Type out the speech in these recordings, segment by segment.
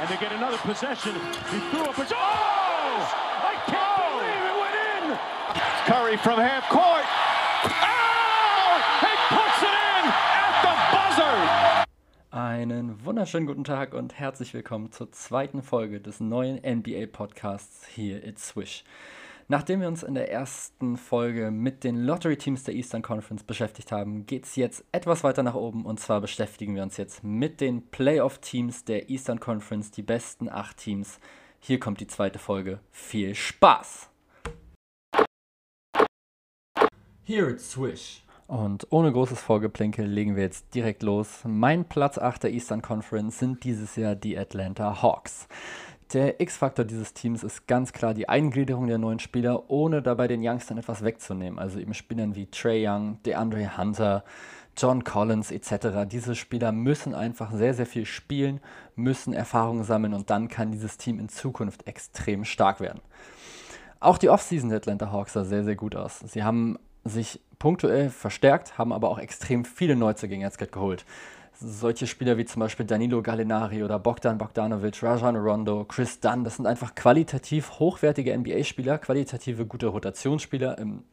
and they get another possession. He threw up a... Oh! I can't believe it went in! Curry from half court. Oh! He puts it in at the buzzer! Einen wunderschönen guten Tag und herzlich willkommen zur zweiten Folge des neuen NBA-Podcasts hier It's Swish. Nachdem wir uns in der ersten Folge mit den Lottery-Teams der Eastern Conference beschäftigt haben, geht es jetzt etwas weiter nach oben und zwar beschäftigen wir uns jetzt mit den Playoff-Teams der Eastern Conference, die besten acht Teams. Hier kommt die zweite Folge. Viel Spaß! Here it's Swish. Und ohne großes Vorgeplänkel legen wir jetzt direkt los. Mein Platz 8 der Eastern Conference sind dieses Jahr die Atlanta Hawks. Der X-Faktor dieses Teams ist ganz klar die Eingliederung der neuen Spieler, ohne dabei den Youngstern etwas wegzunehmen. Also eben Spielern wie Trey Young, DeAndre Hunter, John Collins etc. Diese Spieler müssen einfach sehr, sehr viel spielen, müssen Erfahrungen sammeln und dann kann dieses Team in Zukunft extrem stark werden. Auch die Offseason der Atlanta Hawks sah sehr, sehr gut aus. Sie haben sich punktuell verstärkt, haben aber auch extrem viele Neuzugänge jetzt geholt solche Spieler wie zum Beispiel Danilo Gallinari oder Bogdan Bogdanovic, Rajan Rondo, Chris Dunn, das sind einfach qualitativ hochwertige NBA-Spieler, qualitative gute Rotationsspieler im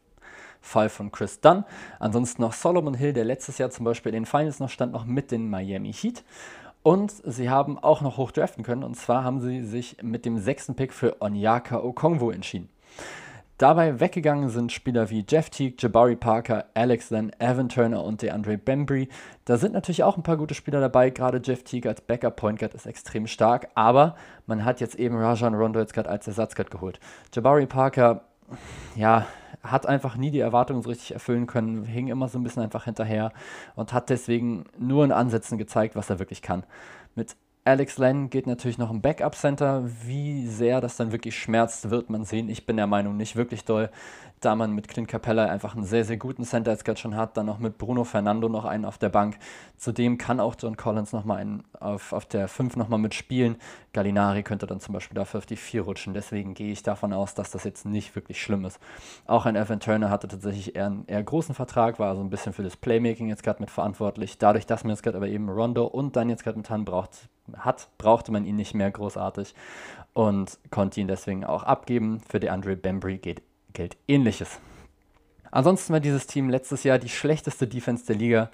Fall von Chris Dunn. Ansonsten noch Solomon Hill, der letztes Jahr zum Beispiel in den Finals noch stand, noch mit den Miami Heat. Und sie haben auch noch hoch draften können. Und zwar haben sie sich mit dem sechsten Pick für Onyaka Okongwu entschieden. Dabei weggegangen sind Spieler wie Jeff Teague, Jabari Parker, Alex Len, Evan Turner und DeAndre Bembry. Da sind natürlich auch ein paar gute Spieler dabei. Gerade Jeff Teague als Backup Point Guard ist extrem stark. Aber man hat jetzt eben Rajan Rondo jetzt gerade als Ersatzguard geholt. Jabari Parker, ja, hat einfach nie die Erwartungen so richtig erfüllen können, hing immer so ein bisschen einfach hinterher und hat deswegen nur in Ansätzen gezeigt, was er wirklich kann. Mit Alex Len geht natürlich noch im Backup-Center. Wie sehr das dann wirklich schmerzt, wird man sehen. Ich bin der Meinung, nicht wirklich doll da man mit Clint Capella einfach einen sehr, sehr guten Center jetzt gerade schon hat, dann noch mit Bruno Fernando noch einen auf der Bank. Zudem kann auch John Collins nochmal einen auf, auf der 5 nochmal mitspielen. Gallinari könnte dann zum Beispiel dafür auf die 4 rutschen. Deswegen gehe ich davon aus, dass das jetzt nicht wirklich schlimm ist. Auch ein Evan Turner hatte tatsächlich eher einen eher großen Vertrag, war also ein bisschen für das Playmaking jetzt gerade mit verantwortlich. Dadurch, dass man jetzt gerade aber eben Rondo und dann jetzt gerade mit Han braucht, hat, brauchte man ihn nicht mehr großartig und konnte ihn deswegen auch abgeben. Für DeAndre Bembry geht Geld ähnliches. Ansonsten war dieses Team letztes Jahr die schlechteste Defense der Liga.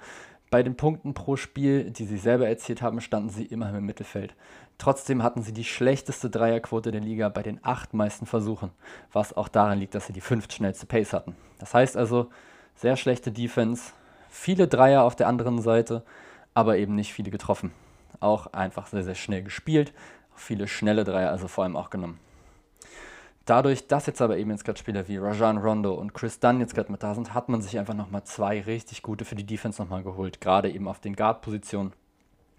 Bei den Punkten pro Spiel, die sie selber erzielt haben, standen sie immer im Mittelfeld. Trotzdem hatten sie die schlechteste Dreierquote der Liga bei den acht meisten Versuchen, was auch daran liegt, dass sie die fünftschnellste Pace hatten. Das heißt also, sehr schlechte Defense, viele Dreier auf der anderen Seite, aber eben nicht viele getroffen. Auch einfach sehr, sehr schnell gespielt, viele schnelle Dreier, also vor allem auch genommen. Dadurch, dass jetzt aber eben jetzt gerade Spieler wie Rajan Rondo und Chris Dunn jetzt gerade mit da sind, hat man sich einfach nochmal zwei richtig gute für die Defense nochmal geholt. Gerade eben auf den Guard-Positionen,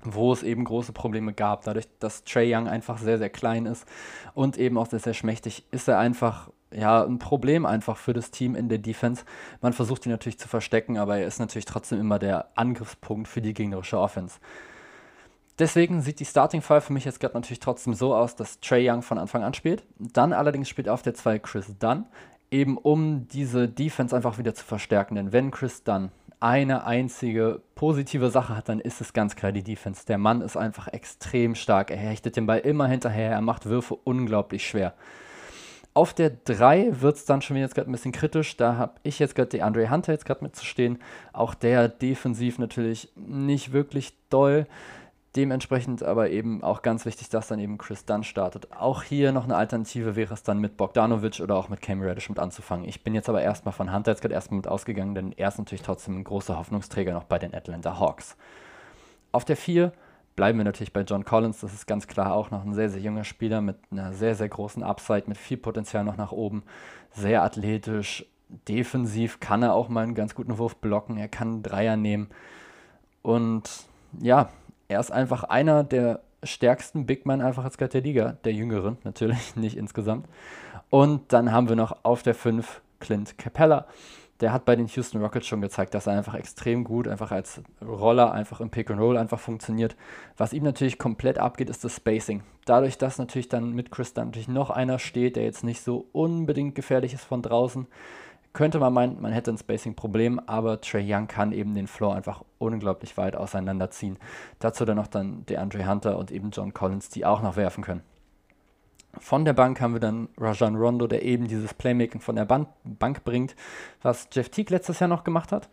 wo es eben große Probleme gab. Dadurch, dass Trey Young einfach sehr, sehr klein ist und eben auch sehr, sehr schmächtig, ist er einfach ja, ein Problem einfach für das Team in der Defense. Man versucht ihn natürlich zu verstecken, aber er ist natürlich trotzdem immer der Angriffspunkt für die gegnerische Offense. Deswegen sieht die Starting Five für mich jetzt gerade natürlich trotzdem so aus, dass Trey Young von Anfang an spielt. Dann allerdings spielt auf der 2 Chris Dunn, eben um diese Defense einfach wieder zu verstärken. Denn wenn Chris Dunn eine einzige positive Sache hat, dann ist es ganz klar die Defense. Der Mann ist einfach extrem stark. Er hechtet den Ball immer hinterher, er macht Würfe unglaublich schwer. Auf der 3 wird es dann schon wieder jetzt gerade ein bisschen kritisch. Da habe ich jetzt gerade die Andre Hunter jetzt gerade mitzustehen. Auch der defensiv natürlich nicht wirklich doll. Dementsprechend aber eben auch ganz wichtig, dass dann eben Chris Dunn startet. Auch hier noch eine Alternative wäre es dann mit Bogdanovic oder auch mit Cam Reddish mit anzufangen. Ich bin jetzt aber erstmal von Hunter jetzt gerade erstmal mit ausgegangen, denn er ist natürlich trotzdem ein großer Hoffnungsträger noch bei den Atlanta Hawks. Auf der 4 bleiben wir natürlich bei John Collins. Das ist ganz klar auch noch ein sehr, sehr junger Spieler mit einer sehr, sehr großen Upside, mit viel Potenzial noch nach oben. Sehr athletisch, defensiv kann er auch mal einen ganz guten Wurf blocken. Er kann einen Dreier nehmen. Und ja, er ist einfach einer der stärksten Big Men einfach jetzt gerade der Liga, der jüngeren natürlich, nicht insgesamt. Und dann haben wir noch auf der 5 Clint Capella. Der hat bei den Houston Rockets schon gezeigt, dass er einfach extrem gut, einfach als Roller, einfach im Pick and Roll einfach funktioniert. Was ihm natürlich komplett abgeht, ist das Spacing. Dadurch, dass natürlich dann mit Chris dann natürlich noch einer steht, der jetzt nicht so unbedingt gefährlich ist von draußen, könnte man meinen, man hätte ein Spacing-Problem, aber Trey Young kann eben den Floor einfach unglaublich weit auseinanderziehen. Dazu dann noch dann DeAndre Hunter und eben John Collins, die auch noch werfen können. Von der Bank haben wir dann Rajan Rondo, der eben dieses Playmaking von der Bank, bringt, was Jeff Teague letztes Jahr noch gemacht hat.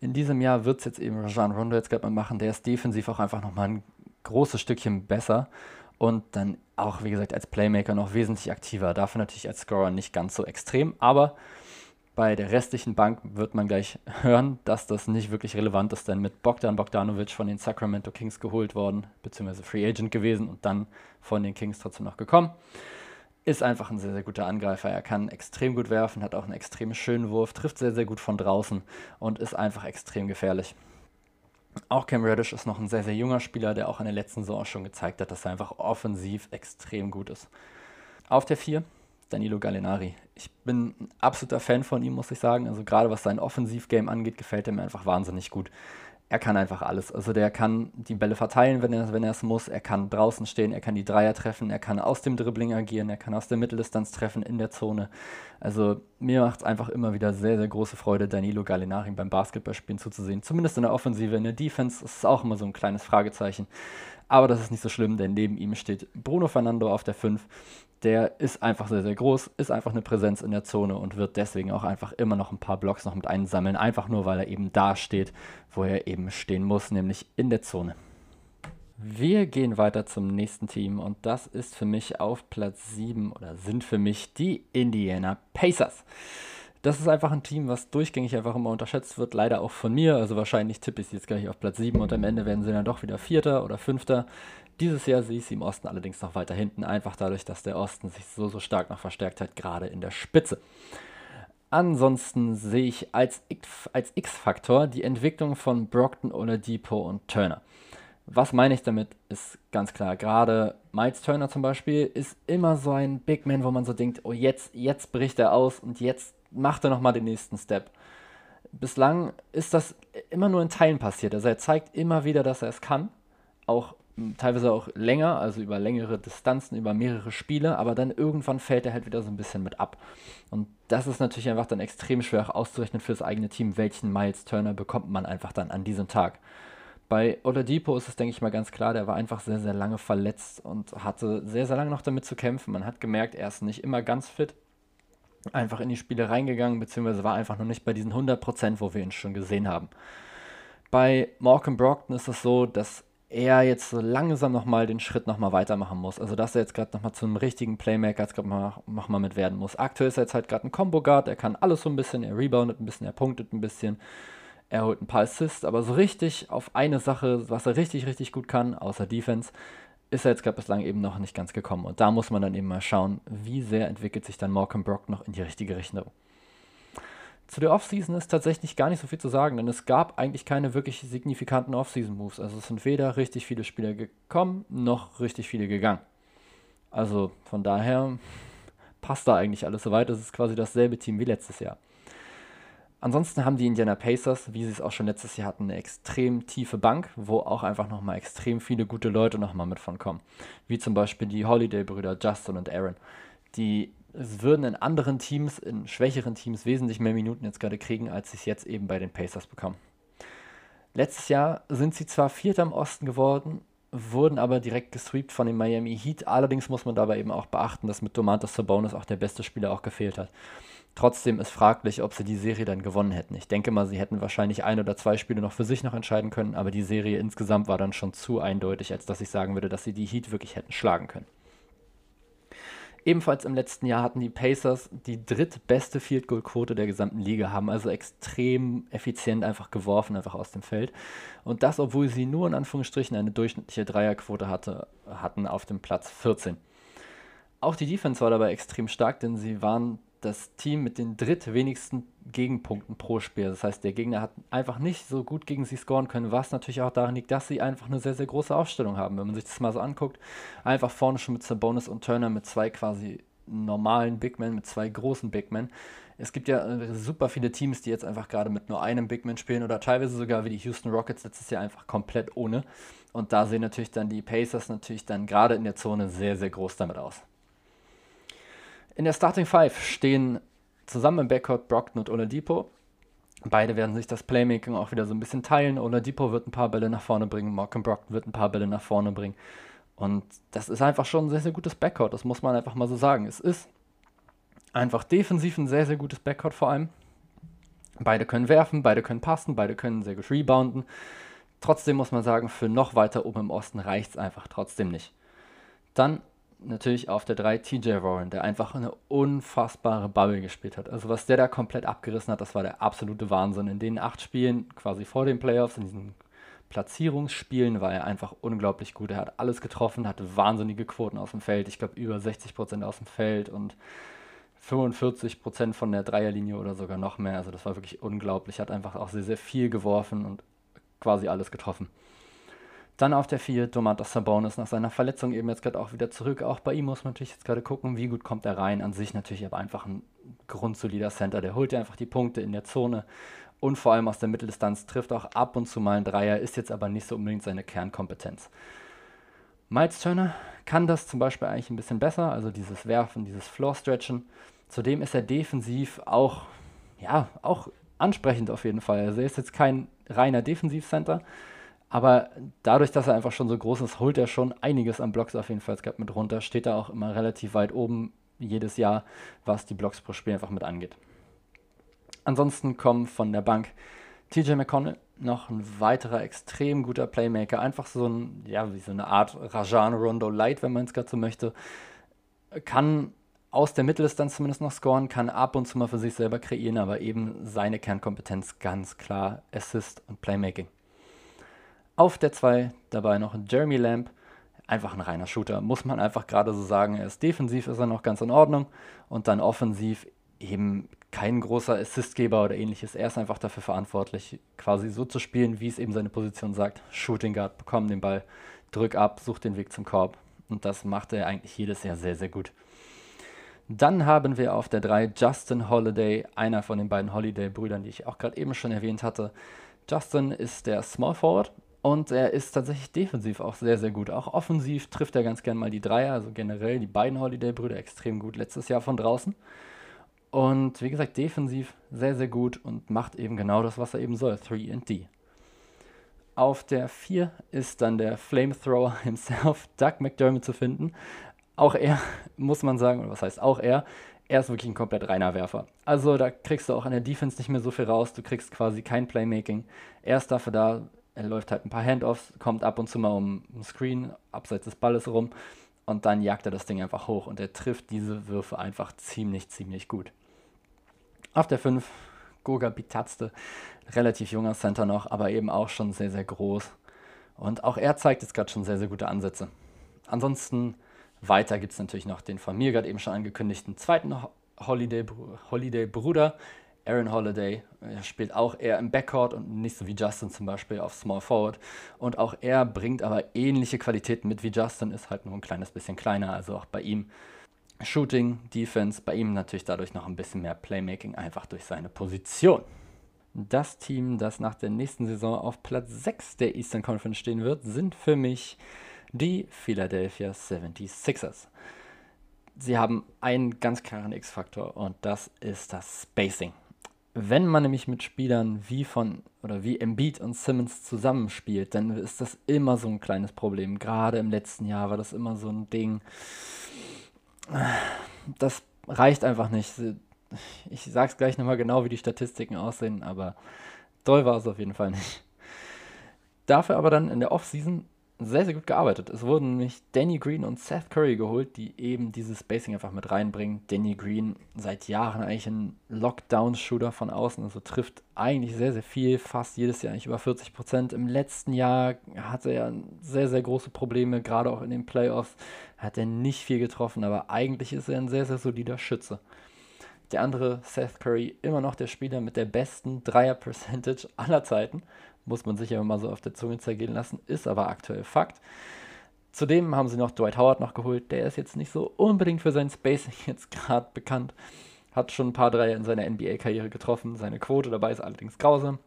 In diesem Jahr wird es jetzt eben Rajan Rondo jetzt gerade mal machen. Der ist defensiv auch einfach nochmal ein großes Stückchen besser und dann auch, wie gesagt, als Playmaker noch wesentlich aktiver. Dafür natürlich als Scorer nicht ganz so extrem, aber bei der restlichen Bank wird man gleich hören, dass das nicht wirklich relevant ist, denn mit Bogdan Bogdanovic von den Sacramento Kings geholt worden, beziehungsweise Free Agent gewesen und dann von den Kings trotzdem noch gekommen. Ist einfach ein sehr, sehr guter Angreifer. Er kann extrem gut werfen, hat auch einen extrem schönen Wurf, trifft sehr, sehr gut von draußen und ist einfach extrem gefährlich. Auch Cam Reddish ist noch ein sehr, sehr junger Spieler, der auch in der letzten Saison schon gezeigt hat, dass er einfach offensiv extrem gut ist. Auf der 4 Danilo Gallinari. Ich bin ein absoluter Fan von ihm, muss ich sagen. Also gerade was sein Offensivgame angeht, gefällt er mir einfach wahnsinnig gut. Er kann einfach alles. Also der kann die Bälle verteilen, wenn er, wenn es muss. Er kann draußen stehen, er kann die Dreier treffen, er kann aus dem Dribbling agieren, er kann aus der Mitteldistanz treffen in der Zone. Also mir macht es einfach immer wieder sehr, sehr große Freude, Danilo Gallinari beim Basketballspielen zuzusehen. Zumindest in der Offensive. In der Defense ist es auch immer so ein kleines Fragezeichen. Aber das ist nicht so schlimm, denn neben ihm steht Bruno Fernando auf der 5 der ist einfach sehr, sehr groß, ist einfach eine Präsenz in der Zone und wird deswegen auch einfach immer noch ein paar Blocks noch mit einsammeln, einfach nur weil er eben da steht, wo er eben stehen muss, nämlich in der Zone. Wir gehen weiter zum nächsten Team und das ist für mich auf Platz 7 oder sind für mich die Indiana Pacers. Das ist einfach ein Team, was durchgängig einfach immer unterschätzt wird, leider auch von mir. Also wahrscheinlich tippe ich sie jetzt gleich auf Platz 7 und am Ende werden sie dann doch wieder Vierter oder Fünfter. Dieses Jahr sehe ich sie im Osten allerdings noch weiter hinten, einfach dadurch, dass der Osten sich so, so stark noch verstärkt hat, gerade in der Spitze. Ansonsten sehe ich als X-Faktor die Entwicklung von Brockton, Oladipo und Turner. Was meine ich damit, ist ganz klar. Gerade Miles Turner zum Beispiel ist immer so ein Big Man, wo man so denkt, oh jetzt, jetzt bricht er aus und jetzt macht er nochmal den nächsten Step. Bislang ist das immer nur in Teilen passiert. Also er zeigt immer wieder, dass er es kann. Auch teilweise auch länger, also über längere Distanzen, über mehrere Spiele, aber dann irgendwann fällt er halt wieder so ein bisschen mit ab. Und das ist natürlich einfach dann extrem schwer auszurechnen für das eigene Team, welchen Miles Turner bekommt man einfach dann an diesem Tag. Bei Oladipo ist es, denke ich mal, ganz klar, der war einfach sehr, sehr lange verletzt und hatte sehr, sehr lange noch damit zu kämpfen. Man hat gemerkt, er ist nicht immer ganz fit, einfach in die Spiele reingegangen, beziehungsweise war einfach noch nicht bei diesen 100%, wo wir ihn schon gesehen haben. Bei Malcolm Brockton ist es so, dass er jetzt so langsam nochmal den Schritt nochmal weitermachen muss. Also, dass er jetzt gerade nochmal zum richtigen Playmaker jetzt gerade mal, mal mit werden muss. Aktuell ist er jetzt halt gerade ein Combo-Guard, er kann alles so ein bisschen, er reboundet ein bisschen, er punktet ein bisschen, er holt ein paar Assists, aber so richtig auf eine Sache, was er richtig, richtig gut kann, außer Defense, ist er jetzt gerade bislang eben noch nicht ganz gekommen. Und da muss man dann eben mal schauen, wie sehr entwickelt sich dann Malcolm Brock noch in die richtige Richtung. Zu der Offseason ist tatsächlich gar nicht so viel zu sagen, denn es gab eigentlich keine wirklich signifikanten Offseason-Moves. Also es sind weder richtig viele Spieler gekommen, noch richtig viele gegangen. Also von daher passt da eigentlich alles soweit. Es ist quasi dasselbe Team wie letztes Jahr. Ansonsten haben die Indiana Pacers, wie sie es auch schon letztes Jahr hatten, eine extrem tiefe Bank, wo auch einfach nochmal extrem viele gute Leute nochmal mit von kommen. Wie zum Beispiel die Holiday-Brüder Justin und Aaron, die würden in anderen Teams, in schwächeren Teams, wesentlich mehr Minuten jetzt gerade kriegen, als sie es jetzt eben bei den Pacers bekommen. Letztes Jahr sind sie zwar Vierter im Osten geworden, wurden aber direkt gesweept von den Miami Heat. Allerdings muss man dabei eben auch beachten, dass mit Domantas Sabonis auch der beste Spieler auch gefehlt hat. Trotzdem ist fraglich, ob sie die Serie dann gewonnen hätten. Ich denke mal, sie hätten wahrscheinlich ein oder zwei Spiele noch für sich noch entscheiden können, aber die Serie insgesamt war dann schon zu eindeutig, als dass ich sagen würde, dass sie die Heat wirklich hätten schlagen können. Ebenfalls im letzten Jahr hatten die Pacers die drittbeste Field Goal Quote der gesamten Liga, haben also extrem effizient einfach geworfen, einfach aus dem Feld. Und das, obwohl sie nur in Anführungsstrichen eine durchschnittliche Dreierquote hatte, hatten auf dem Platz 14. Auch die Defense war dabei extrem stark, denn sie waren das Team mit den drittwenigsten Gegenpunkten pro Spiel. Das heißt, der Gegner hat einfach nicht so gut gegen sie scoren können, was natürlich auch daran liegt, dass sie einfach eine sehr, sehr große Aufstellung haben. Wenn man sich das mal so anguckt, einfach vorne schon mit Sabonis und Turner mit zwei quasi normalen Big Men, mit zwei großen Big Men. Es gibt ja äh, super viele Teams, die jetzt einfach gerade mit nur einem Big Man spielen oder teilweise sogar wie die Houston Rockets letztes Jahr einfach komplett ohne. Und da sehen natürlich dann die Pacers natürlich dann gerade in der Zone sehr, sehr groß damit aus. In der Starting Five stehen Zusammen im Backcourt Brockton und Oladipo. Beide werden sich das Playmaking auch wieder so ein bisschen teilen. Oladipo wird ein paar Bälle nach vorne bringen, Malcolm Brockton wird ein paar Bälle nach vorne bringen. Und das ist einfach schon ein sehr, sehr gutes Backcourt, das muss man einfach mal so sagen. Es ist einfach defensiv ein sehr, sehr gutes Backcourt vor allem. Beide können werfen, beide können passen, beide können sehr gut rebounden. Trotzdem muss man sagen, für noch weiter oben im Osten reicht es einfach trotzdem nicht. Dann natürlich auf der 3 TJ Warren, der einfach eine unfassbare Bubble gespielt hat. Also was der da komplett abgerissen hat, das war der absolute Wahnsinn. In den acht Spielen, quasi vor den Playoffs, in diesen Platzierungsspielen war er einfach unglaublich gut. Er hat alles getroffen, hatte wahnsinnige Quoten aus dem Feld. Ich glaube, über 60 Prozent aus dem Feld und 45 Prozent von der Dreierlinie oder sogar noch mehr. Also, das war wirklich unglaublich. Hat einfach auch sehr, sehr viel geworfen und quasi alles getroffen. Dann auf der 4 Domantas Sabonis nach seiner Verletzung eben jetzt gerade auch wieder zurück. Auch bei ihm muss man natürlich jetzt gerade gucken, wie gut kommt er rein. An sich natürlich aber einfach ein grundsolider Center. Der holt ja einfach die Punkte in der Zone und vor allem aus der Mitteldistanz trifft auch ab und zu mal ein Dreier, ist jetzt aber nicht so unbedingt seine Kernkompetenz. Miles Turner kann das zum Beispiel eigentlich ein bisschen besser, also dieses Werfen, dieses Floor-Stretchen. Zudem ist er defensiv auch, ja, auch ansprechend auf jeden Fall. Also er ist jetzt kein reiner Defensivcenter, aber dadurch, dass er einfach schon so groß ist, holt er schon einiges an Blocks auf jeden Fall mit runter. Steht er auch immer relativ weit oben jedes Jahr, was die Blocks pro Spiel einfach mit angeht. Ansonsten kommen von der Bank TJ McConnell, noch ein weiterer extrem guter Playmaker. Einfach so ein, ja, wie so eine Art Rajan Rondo Light, wenn man es gerade so möchte. Kann aus der Mitteldistanz zumindest noch scoren, kann ab und zu mal für sich selber kreieren, aber eben seine Kernkompetenz ganz klar Assist und Playmaking. Auf der 2 dabei noch Jeremy Lamb, einfach ein reiner Shooter, muss man einfach gerade so sagen. Er ist defensiv, ist er noch ganz in Ordnung und dann offensiv eben kein großer Assistgeber oder ähnliches. Er ist einfach dafür verantwortlich, quasi so zu spielen, wie es eben seine Position sagt. Shooting Guard, bekomm den Ball, drück ab, such den Weg zum Korb. Und das macht er eigentlich jedes Jahr sehr, sehr gut. Dann haben wir auf der 3 Justin Holiday, einer von den beiden Holiday-Brüdern, die ich auch gerade eben schon erwähnt hatte. Justin ist der Small Forward und er ist tatsächlich defensiv auch sehr, sehr gut. Auch offensiv trifft er ganz gern mal die Dreier, also generell die beiden Holiday-Brüder extrem gut letztes Jahr von draußen. Und wie gesagt, defensiv sehr, sehr gut und macht eben genau das, was er eben soll, 3 and D. Auf der 4 ist dann der Flamethrower himself, Doug McDermott, zu finden. Auch er, muss man sagen, oder was heißt auch er, er ist wirklich ein komplett reiner Werfer. Also da kriegst du auch an der Defense nicht mehr so viel raus, du kriegst quasi kein Playmaking. Er ist dafür da, er läuft halt ein paar Handoffs, kommt ab und zu mal um den Screen, abseits des Balles rum und dann jagt er das Ding einfach hoch und er trifft diese Würfe einfach ziemlich, ziemlich gut. Auf der 5 Goga Bitazte, relativ junger Center noch, aber eben auch schon sehr, sehr groß. Und auch er zeigt jetzt gerade schon sehr, sehr gute Ansätze. Ansonsten weiter gibt es natürlich noch den von mir gerade eben schon angekündigten zweiten Holiday-Bruder, Holiday Aaron Holiday. Spielt auch eher im Backcourt und nicht so wie Justin zum Beispiel auf Small Forward. Und auch er bringt aber ähnliche Qualitäten mit wie Justin, ist halt nur ein kleines bisschen kleiner. Also auch bei ihm Shooting, Defense, bei ihm natürlich dadurch noch ein bisschen mehr Playmaking, einfach durch seine Position. Das Team, das nach der nächsten Saison auf Platz 6 der Eastern Conference stehen wird, sind für mich die Philadelphia 76ers. Sie haben einen ganz klaren X-Faktor und das ist das Spacing. Wenn man nämlich mit Spielern wie von oder wie Embiid und Simmons zusammenspielt, dann ist das immer so ein kleines Problem. Gerade im letzten Jahr war das immer so ein Ding das reicht einfach nicht. Ich sag's gleich nochmal genau, wie die Statistiken aussehen, aber toll war es auf jeden Fall nicht. Dafür aber dann in der Offseason sehr, sehr gut gearbeitet. Es wurden nämlich Danny Green und Seth Curry geholt, die eben dieses Spacing einfach mit reinbringen. Danny Green seit Jahren eigentlich ein Lockdown-Shooter von außen, also trifft eigentlich sehr, sehr viel, fast jedes Jahr eigentlich über 40 Prozent. Im letzten Jahr hatte er sehr, sehr große Probleme, gerade auch in den Playoffs hat er nicht viel getroffen, aber eigentlich ist er ein sehr, sehr solider Schütze. Der andere, Seth Curry, immer noch der Spieler mit der besten Dreier-Percentage aller Zeiten muss man sich ja mal so auf der Zunge zergehen lassen, ist aber aktuell Fakt. Zudem haben sie noch Dwight Howard noch geholt. Der ist jetzt nicht so unbedingt für sein Spacing jetzt gerade bekannt. Hat schon ein paar Dreier in seiner NBA-Karriere getroffen. Seine Quote dabei ist allerdings grausam.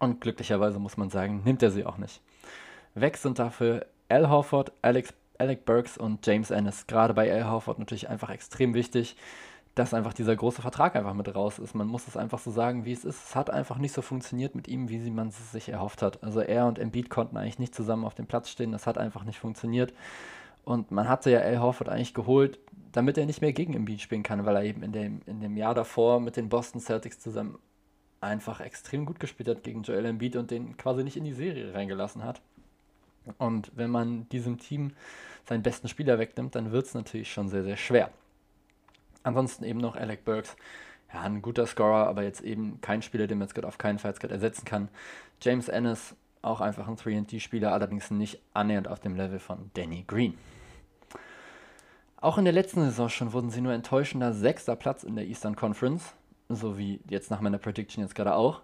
Und glücklicherweise muss man sagen, nimmt er sie auch nicht. Weg sind dafür Al Horford, Alex, Alec Burks und James Ennis. Gerade bei Al Horford natürlich einfach extrem wichtig dass einfach dieser große Vertrag einfach mit raus ist. Man muss es einfach so sagen, wie es ist. Es hat einfach nicht so funktioniert mit ihm, wie man es sich erhofft hat. Also er und Embiid konnten eigentlich nicht zusammen auf dem Platz stehen. Das hat einfach nicht funktioniert. Und man hatte ja Al Horford eigentlich geholt, damit er nicht mehr gegen Embiid spielen kann, weil er eben in dem, in dem Jahr davor mit den Boston Celtics zusammen einfach extrem gut gespielt hat gegen Joel Embiid und den quasi nicht in die Serie reingelassen hat. Und wenn man diesem Team seinen besten Spieler wegnimmt, dann wird es natürlich schon sehr, sehr schwer. Ansonsten eben noch Alec Burks. Ja, ein guter Scorer, aber jetzt eben kein Spieler, den man jetzt gerade auf keinen Fall jetzt gerade ersetzen kann. James Ennis, auch einfach ein 3D-Spieler, allerdings nicht annähernd auf dem Level von Danny Green. Auch in der letzten Saison schon wurden sie nur enttäuschender sechster Platz in der Eastern Conference, so wie jetzt nach meiner Prediction jetzt gerade auch.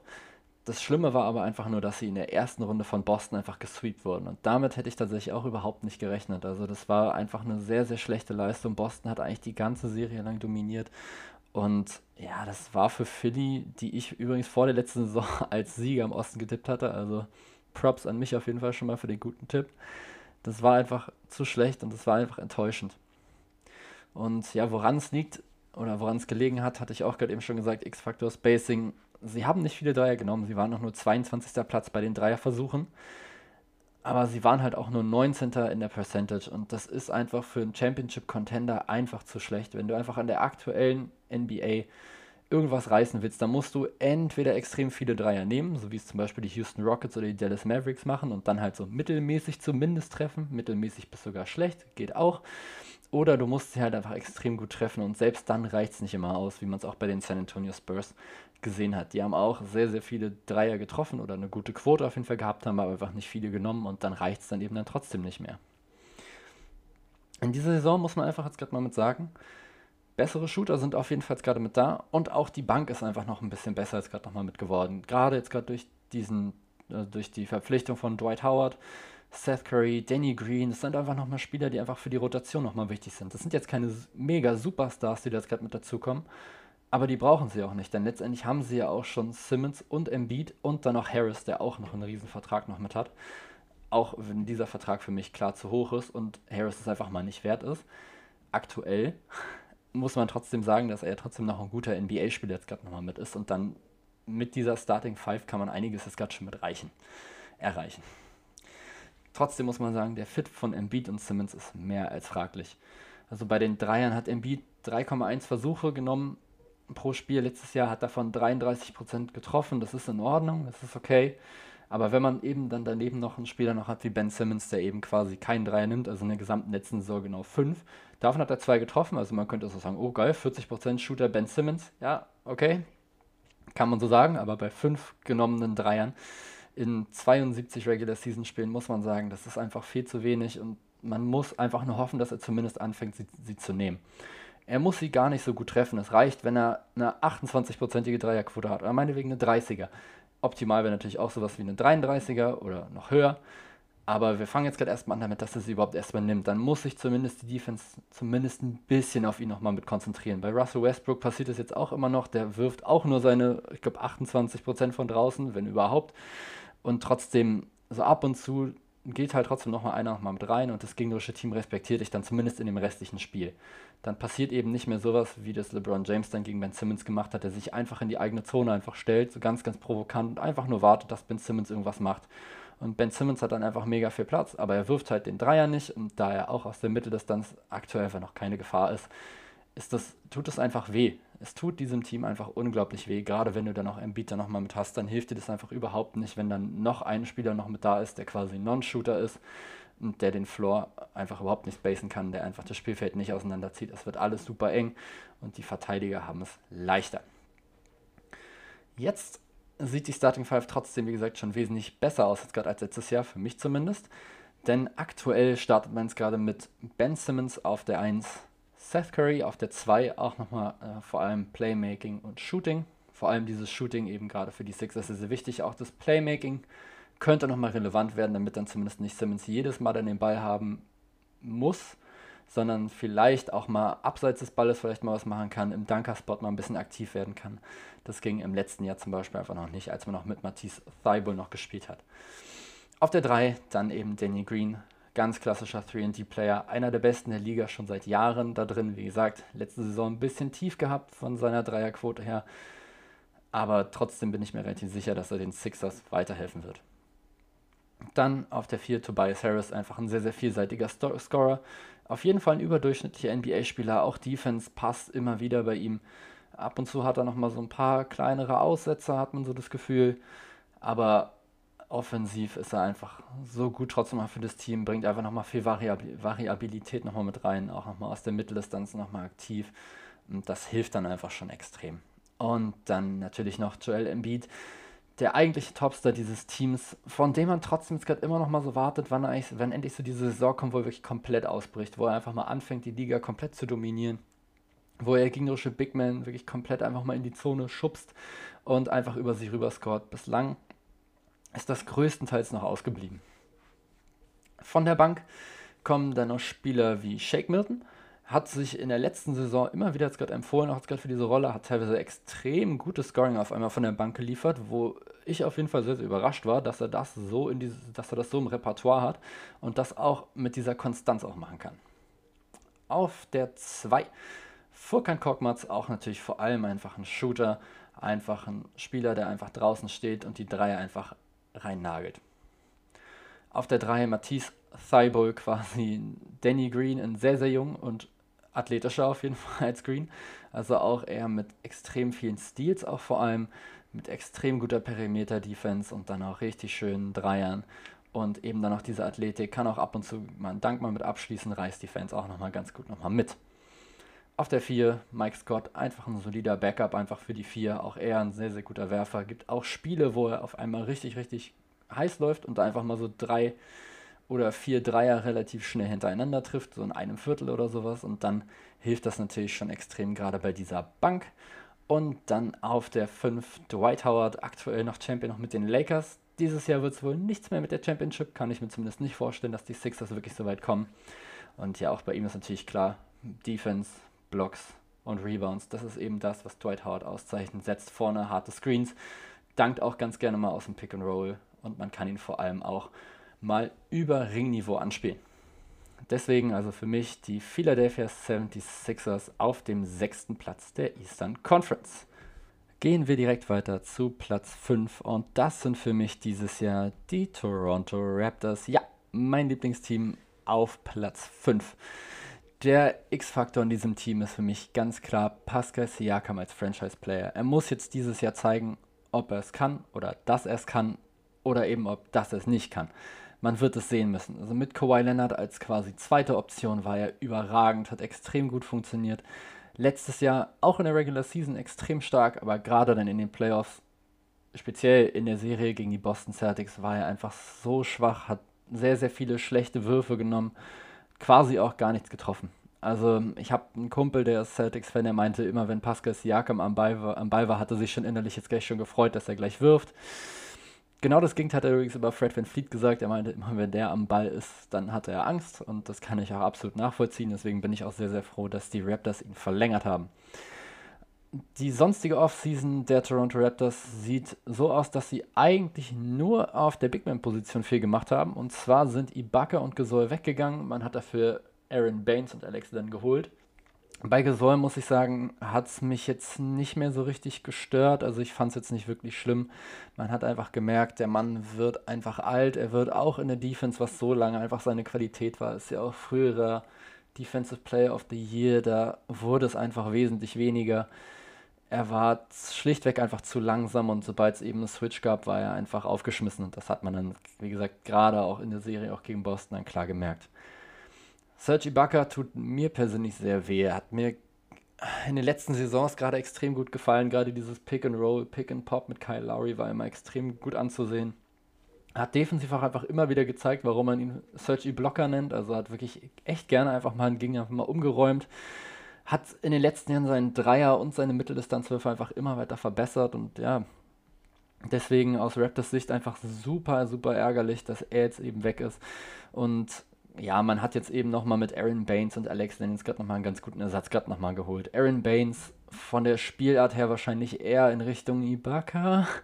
Das Schlimme war aber einfach nur, dass sie in der ersten Runde von Boston einfach gesweept wurden. Und damit hätte ich tatsächlich auch überhaupt nicht gerechnet. Also das war einfach eine sehr, sehr schlechte Leistung. Boston hat eigentlich die ganze Serie lang dominiert. Und ja, das war für Philly, die ich übrigens vor der letzten Saison als Sieger im Osten getippt hatte. Also Props an mich auf jeden Fall schon mal für den guten Tipp. Das war einfach zu schlecht und das war einfach enttäuschend. Und ja, woran es liegt oder woran es gelegen hat, hatte ich auch gerade eben schon gesagt, X-Factor Spacing sie haben nicht viele Dreier genommen. Sie waren noch nur 22. Platz bei den Dreierversuchen. Aber sie waren halt auch nur 19. in der Percentage. Und das ist einfach für einen Championship-Contender einfach zu schlecht. Wenn du einfach an der aktuellen NBA irgendwas reißen willst, dann musst du entweder extrem viele Dreier nehmen, so wie es zum Beispiel die Houston Rockets oder die Dallas Mavericks machen und dann halt so mittelmäßig zumindest treffen. Mittelmäßig bis sogar schlecht, geht auch. Oder du musst sie halt einfach extrem gut treffen und selbst dann reicht es nicht immer aus, wie man es auch bei den San Antonio Spurs gesehen hat. Die haben auch sehr, sehr viele Dreier getroffen oder eine gute Quote auf jeden Fall gehabt, haben aber einfach nicht viele genommen und dann reicht es dann eben dann trotzdem nicht mehr. In dieser Saison muss man einfach jetzt gerade mal mit sagen, bessere Shooter sind auf jeden Fall gerade mit da und auch die Bank ist einfach noch ein bisschen besser jetzt gerade nochmal mit geworden. Gerade jetzt gerade durch diesen, äh, durch die Verpflichtung von Dwight Howard, Seth Curry, Danny Green, das sind einfach nochmal Spieler, die einfach für die Rotation nochmal wichtig sind. Das sind jetzt keine mega Superstars, die da jetzt gerade mit dazukommen, aber die brauchen sie auch nicht, denn letztendlich haben sie ja auch schon Simmons und Embiid und dann noch Harris, der auch noch einen riesen Vertrag noch mit hat. Auch wenn dieser Vertrag für mich klar zu hoch ist und Harris es einfach mal nicht wert ist. Aktuell muss man trotzdem sagen, dass er ja trotzdem noch ein guter NBA-Spieler jetzt gerade nochmal mit ist und dann mit dieser Starting Five kann man einiges jetzt gerade schon mit reichen, erreichen. Trotzdem muss man sagen, der Fit von Embiid und Simmons ist mehr als fraglich. Also bei den Dreiern hat Embiid 3,1 Versuche genommen, pro Spiel. Letztes Jahr hat davon 33% getroffen. Das ist in Ordnung, das ist okay. Aber wenn man eben dann daneben noch einen Spieler noch hat wie Ben Simmons, der eben quasi keinen Dreier nimmt, also in der gesamten letzten Saison genau fünf, davon hat er zwei getroffen. Also man könnte so sagen, oh geil, 40% Shooter Ben Simmons. Ja, okay. Kann man so sagen, aber bei fünf genommenen Dreiern in 72 Regular Season Spielen muss man sagen, das ist einfach viel zu wenig und man muss einfach nur hoffen, dass er zumindest anfängt, sie, sie zu nehmen er muss sie gar nicht so gut treffen. Es reicht, wenn er eine 28-prozentige Dreierquote hat oder meinetwegen eine 30er. Optimal wäre natürlich auch sowas wie eine 33er oder noch höher. Aber wir fangen jetzt gerade erstmal an damit, dass er sie überhaupt erstmal nimmt. Dann muss sich zumindest die Defense zumindest ein bisschen auf ihn nochmal mit konzentrieren. Bei Russell Westbrook passiert es jetzt auch immer noch. Der wirft auch nur seine, ich glaube, 28% von draußen, wenn überhaupt. Und trotzdem, so ab und zu geht halt trotzdem nochmal einer nochmal mit rein und das gegnerische Team respektiert dich dann zumindest in dem restlichen Spiel dann passiert eben nicht mehr sowas, wie das LeBron James dann gegen Ben Simmons gemacht hat, der sich einfach in die eigene Zone einfach stellt, so ganz, ganz provokant und einfach nur wartet, dass Ben Simmons irgendwas macht. Und Ben Simmons hat dann einfach mega viel Platz, aber er wirft halt den Dreier nicht und da er auch aus der Mitteldistanz aktuell einfach noch keine Gefahr ist, ist das, tut es einfach weh. Es tut diesem Team einfach unglaublich weh, gerade wenn du dann auch Embiid da nochmal mit hast, dann hilft dir das einfach überhaupt nicht, wenn dann noch ein Spieler noch mit da ist, der quasi Non-Shooter ist und der den Floor einfach überhaupt nicht spacen kann, der einfach das Spielfeld nicht auseinanderzieht. Es wird alles super eng und die Verteidiger haben es leichter. Jetzt sieht die Starting Five trotzdem, wie gesagt, schon wesentlich besser aus, gerade als letztes Jahr, für mich zumindest. Denn aktuell startet man es gerade mit Ben Simmons auf der 1, Seth Curry auf der 2, auch nochmal äh, vor allem Playmaking und Shooting. Vor allem dieses Shooting eben gerade für die Sixers ist sehr wichtig, auch das Playmaking könnte nochmal relevant werden, damit dann zumindest nicht Simmons jedes Mal dann den Ball haben muss, sondern vielleicht auch mal abseits des Balles vielleicht mal was machen kann, im Dunker-Spot mal ein bisschen aktiv werden kann. Das ging im letzten Jahr zum Beispiel einfach noch nicht, als man noch mit Matisse Thibault noch gespielt hat. Auf der 3 dann eben Danny Green, ganz klassischer 3D-Player, einer der besten der Liga schon seit Jahren da drin. Wie gesagt, letzte Saison ein bisschen tief gehabt von seiner Dreierquote her, aber trotzdem bin ich mir relativ sicher, dass er den Sixers weiterhelfen wird. Dann auf der 4 Tobias Harris, einfach ein sehr, sehr vielseitiger Scorer. Auf jeden Fall ein überdurchschnittlicher NBA-Spieler. Auch Defense passt immer wieder bei ihm. Ab und zu hat er nochmal so ein paar kleinere Aussetzer, hat man so das Gefühl. Aber offensiv ist er einfach so gut trotzdem mal für das Team, bringt einfach nochmal viel Variabil Variabilität nochmal mit rein, auch nochmal aus der Mitteldistanz nochmal aktiv. Und das hilft dann einfach schon extrem. Und dann natürlich noch Joel Embiid, der eigentliche Topstar dieses Teams, von dem man trotzdem gerade immer noch mal so wartet, wann, wann endlich so diese Saison kommt, wo er wirklich komplett ausbricht, wo er einfach mal anfängt, die Liga komplett zu dominieren, wo er gegnerische Big Men wirklich komplett einfach mal in die Zone schubst und einfach über sie rüber scored. Bislang ist das größtenteils noch ausgeblieben. Von der Bank kommen dann noch Spieler wie Shake Milton, hat sich in der letzten Saison immer wieder gerade empfohlen, auch gerade für diese Rolle, hat teilweise extrem gutes Scoring auf einmal von der Bank geliefert, wo ich auf jeden Fall sehr, sehr überrascht war, dass er das so in diese, dass er das so im Repertoire hat und das auch mit dieser Konstanz auch machen kann. Auf der 2 Furkan Korkmaz auch natürlich vor allem einfach ein Shooter, einfach ein Spieler, der einfach draußen steht und die Dreier einfach rein nagelt. Auf der 3 Matisse Thibault quasi Danny Green, ein sehr, sehr jung und athletischer auf jeden Fall als Green. Also auch eher mit extrem vielen Steals, auch vor allem mit extrem guter Perimeter-Defense und dann auch richtig schönen Dreiern. Und eben dann auch diese Athletik kann auch ab und zu mal einen Dank mal mit abschließen, reißt die Fans auch nochmal ganz gut nochmal mit. Auf der 4 Mike Scott, einfach ein solider Backup, einfach für die 4. Auch er ein sehr, sehr guter Werfer. Gibt auch Spiele, wo er auf einmal richtig, richtig heiß läuft und einfach mal so drei oder vier Dreier relativ schnell hintereinander trifft, so in einem Viertel oder sowas. Und dann hilft das natürlich schon extrem, gerade bei dieser Bank. Und dann auf der 5 Dwight Howard, aktuell noch Champion noch mit den Lakers. Dieses Jahr wird es wohl nichts mehr mit der Championship, kann ich mir zumindest nicht vorstellen, dass die Sixers wirklich so weit kommen. Und ja, auch bei ihm ist natürlich klar, Defense, Blocks und Rebounds. Das ist eben das, was Dwight Howard auszeichnet. Setzt vorne harte Screens, dankt auch ganz gerne mal aus dem Pick and Roll und man kann ihn vor allem auch mal über Ringniveau anspielen. Deswegen also für mich die Philadelphia 76ers auf dem sechsten Platz der Eastern Conference. Gehen wir direkt weiter zu Platz 5 und das sind für mich dieses Jahr die Toronto Raptors. Ja, mein Lieblingsteam auf Platz 5. Der X-Faktor in diesem Team ist für mich ganz klar Pascal Siakam als Franchise-Player. Er muss jetzt dieses Jahr zeigen, ob er es kann oder dass er es kann oder eben ob das es nicht kann. Man wird es sehen müssen. Also mit Kawhi Leonard als quasi zweite Option war er überragend, hat extrem gut funktioniert. Letztes Jahr auch in der Regular Season extrem stark, aber gerade dann in den Playoffs, speziell in der Serie gegen die Boston Celtics, war er einfach so schwach, hat sehr, sehr viele schlechte Würfe genommen quasi auch gar nichts getroffen. Also ich habe einen Kumpel, der ist Celtics-Fan, der meinte, immer wenn Pascal Siakam am Ball, war, am Ball war, hat er sich schon innerlich jetzt gleich schon gefreut, dass er gleich wirft. Genau das Gegenteil hat er übrigens über Fred Van Fleet gesagt. Er meinte, immer wenn der am Ball ist, dann hat er Angst und das kann ich auch absolut nachvollziehen. Deswegen bin ich auch sehr, sehr froh, dass die Raptors ihn verlängert haben die sonstige Offseason der Toronto Raptors sieht so aus, dass sie eigentlich nur auf der Big Man-Position viel gemacht haben. Und zwar sind Ibaka und Gasol weggegangen. Man hat dafür Aaron Baines und Alex Len geholt. Bei Gasol muss ich sagen, hat es mich jetzt nicht mehr so richtig gestört. Also ich fand es jetzt nicht wirklich schlimm. Man hat einfach gemerkt, der Mann wird einfach alt. Er wird auch in der Defense, was so lange einfach seine Qualität war, ist ja auch früherer Defensive Player of the Year. Da wurde es einfach wesentlich weniger er war schlichtweg einfach zu langsam und sobald es eben einen Switch gab, war er einfach aufgeschmissen. Und das hat man dann, wie gesagt, gerade auch in der Serie, auch gegen Boston, dann klar gemerkt. Serge Ibaka tut mir persönlich sehr weh. Er hat mir in den letzten Saisons gerade extrem gut gefallen. Gerade dieses Pick and Roll, Pick and Pop mit Kyle Lowry war immer extrem gut anzusehen. Hat defensiv auch einfach immer wieder gezeigt, warum man ihn Serge Ibaka nennt. Also hat wirklich echt gerne einfach mal einen Gegner mal umgeräumt hat in den letzten Jahren seinen Dreier und seine Mitteldistanzwürfe einfach immer weiter verbessert und ja, deswegen aus Raptors Sicht einfach super, super ärgerlich, dass er jetzt eben weg ist. Und ja, man hat jetzt eben nochmal mit Aaron Baines und Alex Lennon gerade nochmal einen ganz guten Ersatz gerade nochmal geholt. Aaron Baines von der Spielart her wahrscheinlich eher in Richtung Ibaka.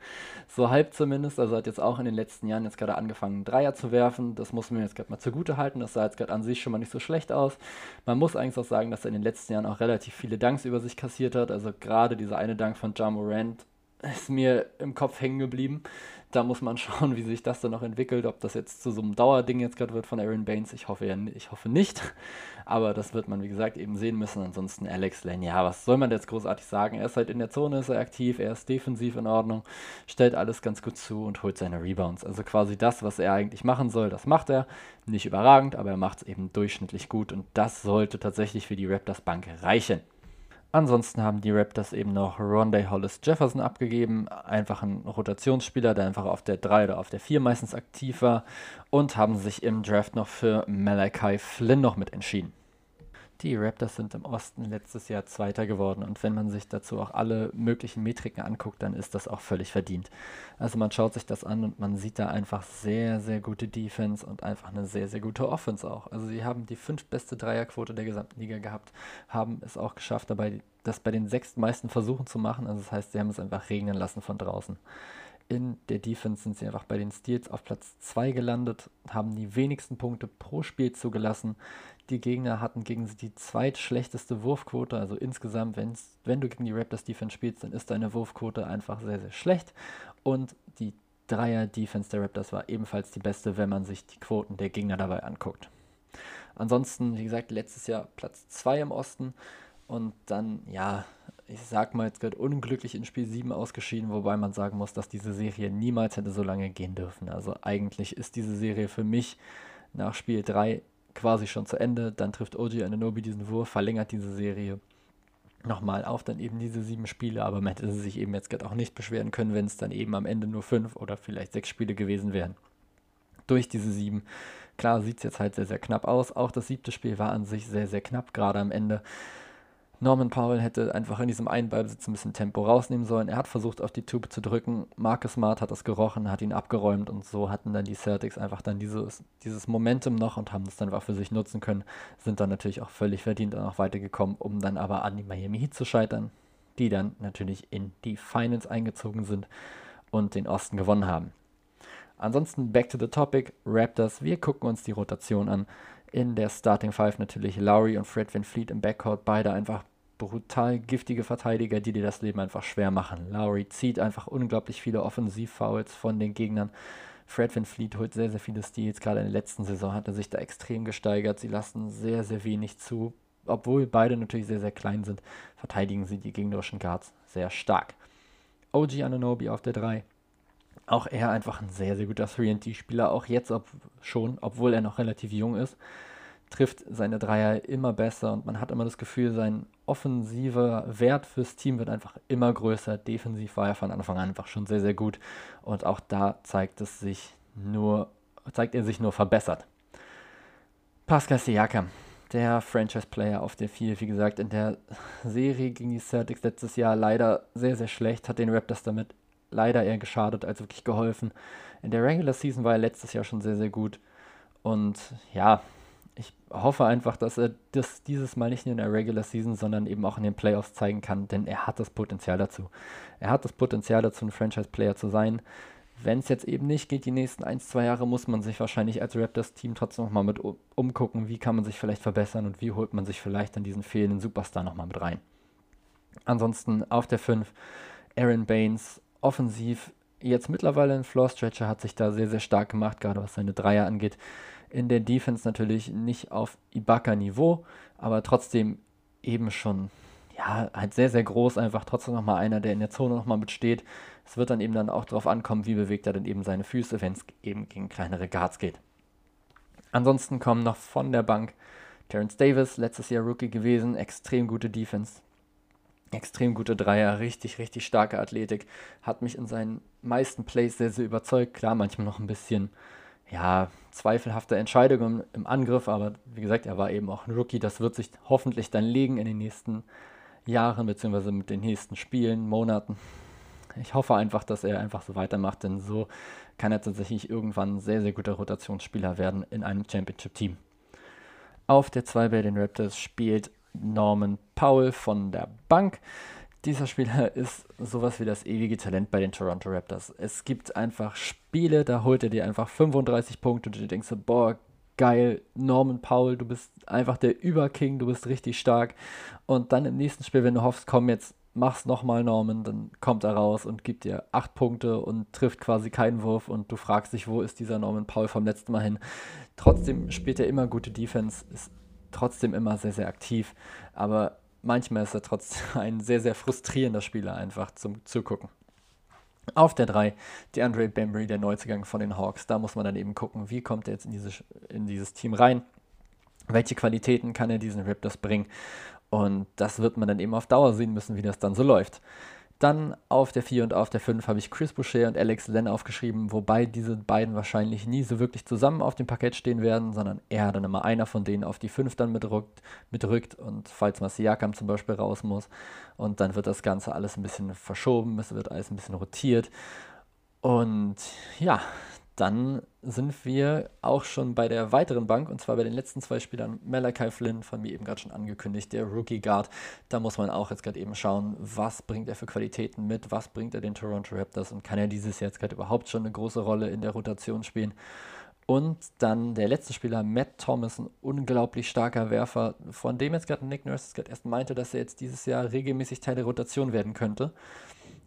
So halb zumindest. Also hat jetzt auch in den letzten Jahren jetzt gerade angefangen, Dreier zu werfen. Das muss man jetzt gerade mal zugute halten. Das sah jetzt gerade an sich schon mal nicht so schlecht aus. Man muss eigentlich auch sagen, dass er in den letzten Jahren auch relativ viele Dunks über sich kassiert hat. Also gerade dieser eine Dank von Ja Morant ist mir im Kopf hängen geblieben. Da muss man schauen, wie sich das dann noch entwickelt, ob das jetzt zu so einem Dauerding jetzt gerade wird von Aaron Baines. Ich hoffe ja, ich hoffe nicht. Aber das wird man, wie gesagt, eben sehen müssen. Ansonsten Alex Lane, ja, was soll man jetzt großartig sagen? Er ist halt in der Zone, ist er aktiv, er ist defensiv in Ordnung, stellt alles ganz gut zu und holt seine Rebounds. Also quasi das, was er eigentlich machen soll, das macht er. Nicht überragend, aber er macht es eben durchschnittlich gut und das sollte tatsächlich für die Raptors Bank reichen. Ansonsten haben die Raptors eben noch Rondé Hollis Jefferson abgegeben, einfach ein Rotationsspieler, der einfach auf der 3 oder auf der 4 meistens aktiv war und haben sich im Draft noch für Malachi Flynn noch mit entschieden. Die Raptors sind im Osten letztes Jahr Zweiter geworden und wenn man sich dazu auch alle möglichen Metriken anguckt, dann ist das auch völlig verdient. Also man schaut sich das an und man sieht da einfach sehr, sehr gute Defense und einfach eine sehr, sehr gute Offense auch. Also sie haben die fünftbeste Dreierquote der gesamten Liga gehabt, haben es auch geschafft, dabei das bei den sechs meisten Versuchen zu machen. Also das heißt, sie haben es einfach regnen lassen von draußen. In der Defense sind sie einfach bei den Steals auf Platz 2 gelandet, haben die wenigsten Punkte pro Spiel zugelassen. Die Gegner hatten gegen sie die zweitschlechteste Wurfquote. Also insgesamt, wenn's, wenn du gegen die Raptors Defense spielst, dann ist deine Wurfquote einfach sehr, sehr schlecht. Und die Dreier-Defense der Raptors war ebenfalls die beste, wenn man sich die Quoten der Gegner dabei anguckt. Ansonsten, wie gesagt, letztes Jahr Platz 2 im Osten und dann, ja, ich sag mal jetzt gerade unglücklich in Spiel 7 ausgeschieden, wobei man sagen muss, dass diese Serie niemals hätte so lange gehen dürfen. Also eigentlich ist diese Serie für mich nach Spiel 3 quasi schon zu Ende. Dann trifft OG Ananobi diesen Wurf, verlängert diese Serie nochmal auf dann eben diese sieben Spiele, aber man hätte sich eben jetzt gerade auch nicht beschweren können, wenn es dann eben am Ende nur fünf oder vielleicht sechs Spiele gewesen wären. Durch diese sieben. Klar sieht es jetzt halt sehr, sehr knapp aus. Auch das siebte Spiel war an sich sehr, sehr knapp, gerade am Ende. Norman Powell hätte einfach in diesem einen Ballbesitz ein bisschen Tempo rausnehmen sollen. Er hat versucht, auf die Tube zu drücken. Marcus Smart hat das gerochen, hat ihn abgeräumt und so hatten dann die Celtics einfach dann dieses, dieses Momentum noch und haben das dann einfach für sich nutzen können. Sind dann natürlich auch völlig verdient und auch weitergekommen, um dann aber an die Miami Heat zu scheitern, die dann natürlich in die Finals eingezogen sind und den Osten gewonnen haben. Ansonsten back to the topic, Raptors. Wir gucken uns die Rotation an. In der Starting Five natürlich Lowry und Fred Van Fleet im Backcourt, beide einfach brutal giftige Verteidiger, die dir das Leben einfach schwer machen. Lowry zieht einfach unglaublich viele Offensivfouls von den Gegnern. Fred Van Fleet holt sehr, sehr viele Steals. Gerade in der letzten Saison hat er sich da extrem gesteigert. Sie lassen sehr, sehr wenig zu. Obwohl beide natürlich sehr, sehr klein sind, verteidigen sie die gegnerischen Guards sehr stark. OG Ananobi auf der 3. Auch er einfach ein sehr, sehr guter 3D-Spieler. Auch jetzt ob schon, obwohl er noch relativ jung ist trifft seine Dreier immer besser und man hat immer das Gefühl, sein offensiver Wert fürs Team wird einfach immer größer. Defensiv war er von Anfang an einfach schon sehr, sehr gut und auch da zeigt es sich nur, zeigt er sich nur verbessert. Pascal Siakam, der Franchise-Player auf der 4, wie gesagt, in der Serie gegen die Celtics letztes Jahr leider sehr, sehr schlecht, hat den Raptors damit leider eher geschadet als wirklich geholfen. In der Regular Season war er letztes Jahr schon sehr, sehr gut und ja, ich hoffe einfach, dass er das dieses Mal nicht nur in der Regular Season, sondern eben auch in den Playoffs zeigen kann, denn er hat das Potenzial dazu. Er hat das Potenzial dazu, ein Franchise-Player zu sein. Wenn es jetzt eben nicht geht, die nächsten ein, zwei Jahre, muss man sich wahrscheinlich als Raptors-Team trotzdem nochmal mit umgucken, wie kann man sich vielleicht verbessern und wie holt man sich vielleicht dann diesen fehlenden Superstar nochmal mit rein. Ansonsten auf der 5 Aaron Baines, offensiv, jetzt mittlerweile ein Floor-Stretcher, hat sich da sehr, sehr stark gemacht, gerade was seine Dreier angeht in der Defense natürlich nicht auf Ibaka-Niveau, aber trotzdem eben schon, ja, halt sehr, sehr groß, einfach trotzdem nochmal einer, der in der Zone nochmal mitsteht. Es wird dann eben dann auch darauf ankommen, wie bewegt er denn eben seine Füße, wenn es eben gegen kleinere Guards geht. Ansonsten kommen noch von der Bank Terence Davis, letztes Jahr Rookie gewesen, extrem gute Defense, extrem gute Dreier, richtig, richtig starke Athletik, hat mich in seinen meisten Plays sehr, sehr überzeugt. Klar, manchmal noch ein bisschen ja, zweifelhafte Entscheidungen im Angriff, aber wie gesagt, er war eben auch ein Rookie. Das wird sich hoffentlich dann legen in den nächsten Jahren, beziehungsweise mit den nächsten Spielen, Monaten. Ich hoffe einfach, dass er einfach so weitermacht, denn so kann er tatsächlich irgendwann ein sehr, sehr guter Rotationsspieler werden in einem Championship-Team. Auf der 2 bei den Raptors spielt Norman Powell von der Bank. Dieser Spieler ist sowas wie das ewige Talent bei den Toronto Raptors. Es gibt einfach Spiele, da holt er dir einfach 35 Punkte und du denkst so, boah, geil, Norman Powell, du bist einfach der Überking, du bist richtig stark. Und dann im nächsten Spiel, wenn du hoffst, komm, jetzt mach's nochmal Norman, dann kommt er raus und gibt dir acht Punkte und trifft quasi keinen Wurf und du fragst dich, wo ist dieser Norman Powell vom letzten Mal hin. Trotzdem spielt er immer gute Defense, ist trotzdem immer sehr, sehr aktiv, aber manchmal ist er trotzdem ein sehr, sehr frustrierender Spieler einfach zum Zugucken. Auf der 3, die Andre Bembry, der Neuzugang von den Hawks. Da muss man dann eben gucken, wie kommt er jetzt in, diese, in dieses Team rein. Welche Qualitäten kann er diesen Raptors bringen? Und das wird man dann eben auf Dauer sehen müssen, wie das dann so läuft. Dann auf der 4 und auf der 5 habe ich Chris Boucher und Alex Len aufgeschrieben, wobei diese beiden wahrscheinlich nie so wirklich zusammen auf dem Parkett stehen werden, sondern eher dann immer einer von denen auf die 5 dann mitrückt, mitrückt und falls Masiakam zum Beispiel raus muss. Und dann wird das Ganze alles ein bisschen verschoben, es wird alles ein bisschen rotiert. Und ja, dann sind wir auch schon bei der weiteren Bank und zwar bei den letzten zwei Spielern. Malachi Flynn, von mir eben gerade schon angekündigt, der Rookie Guard. Da muss man auch jetzt gerade eben schauen, was bringt er für Qualitäten mit, was bringt er den Toronto Raptors und kann er dieses Jahr jetzt gerade überhaupt schon eine große Rolle in der Rotation spielen. Und dann der letzte Spieler, Matt Thomas, ein unglaublich starker Werfer, von dem jetzt gerade Nick Nurse gerade erst meinte, dass er jetzt dieses Jahr regelmäßig Teil der Rotation werden könnte.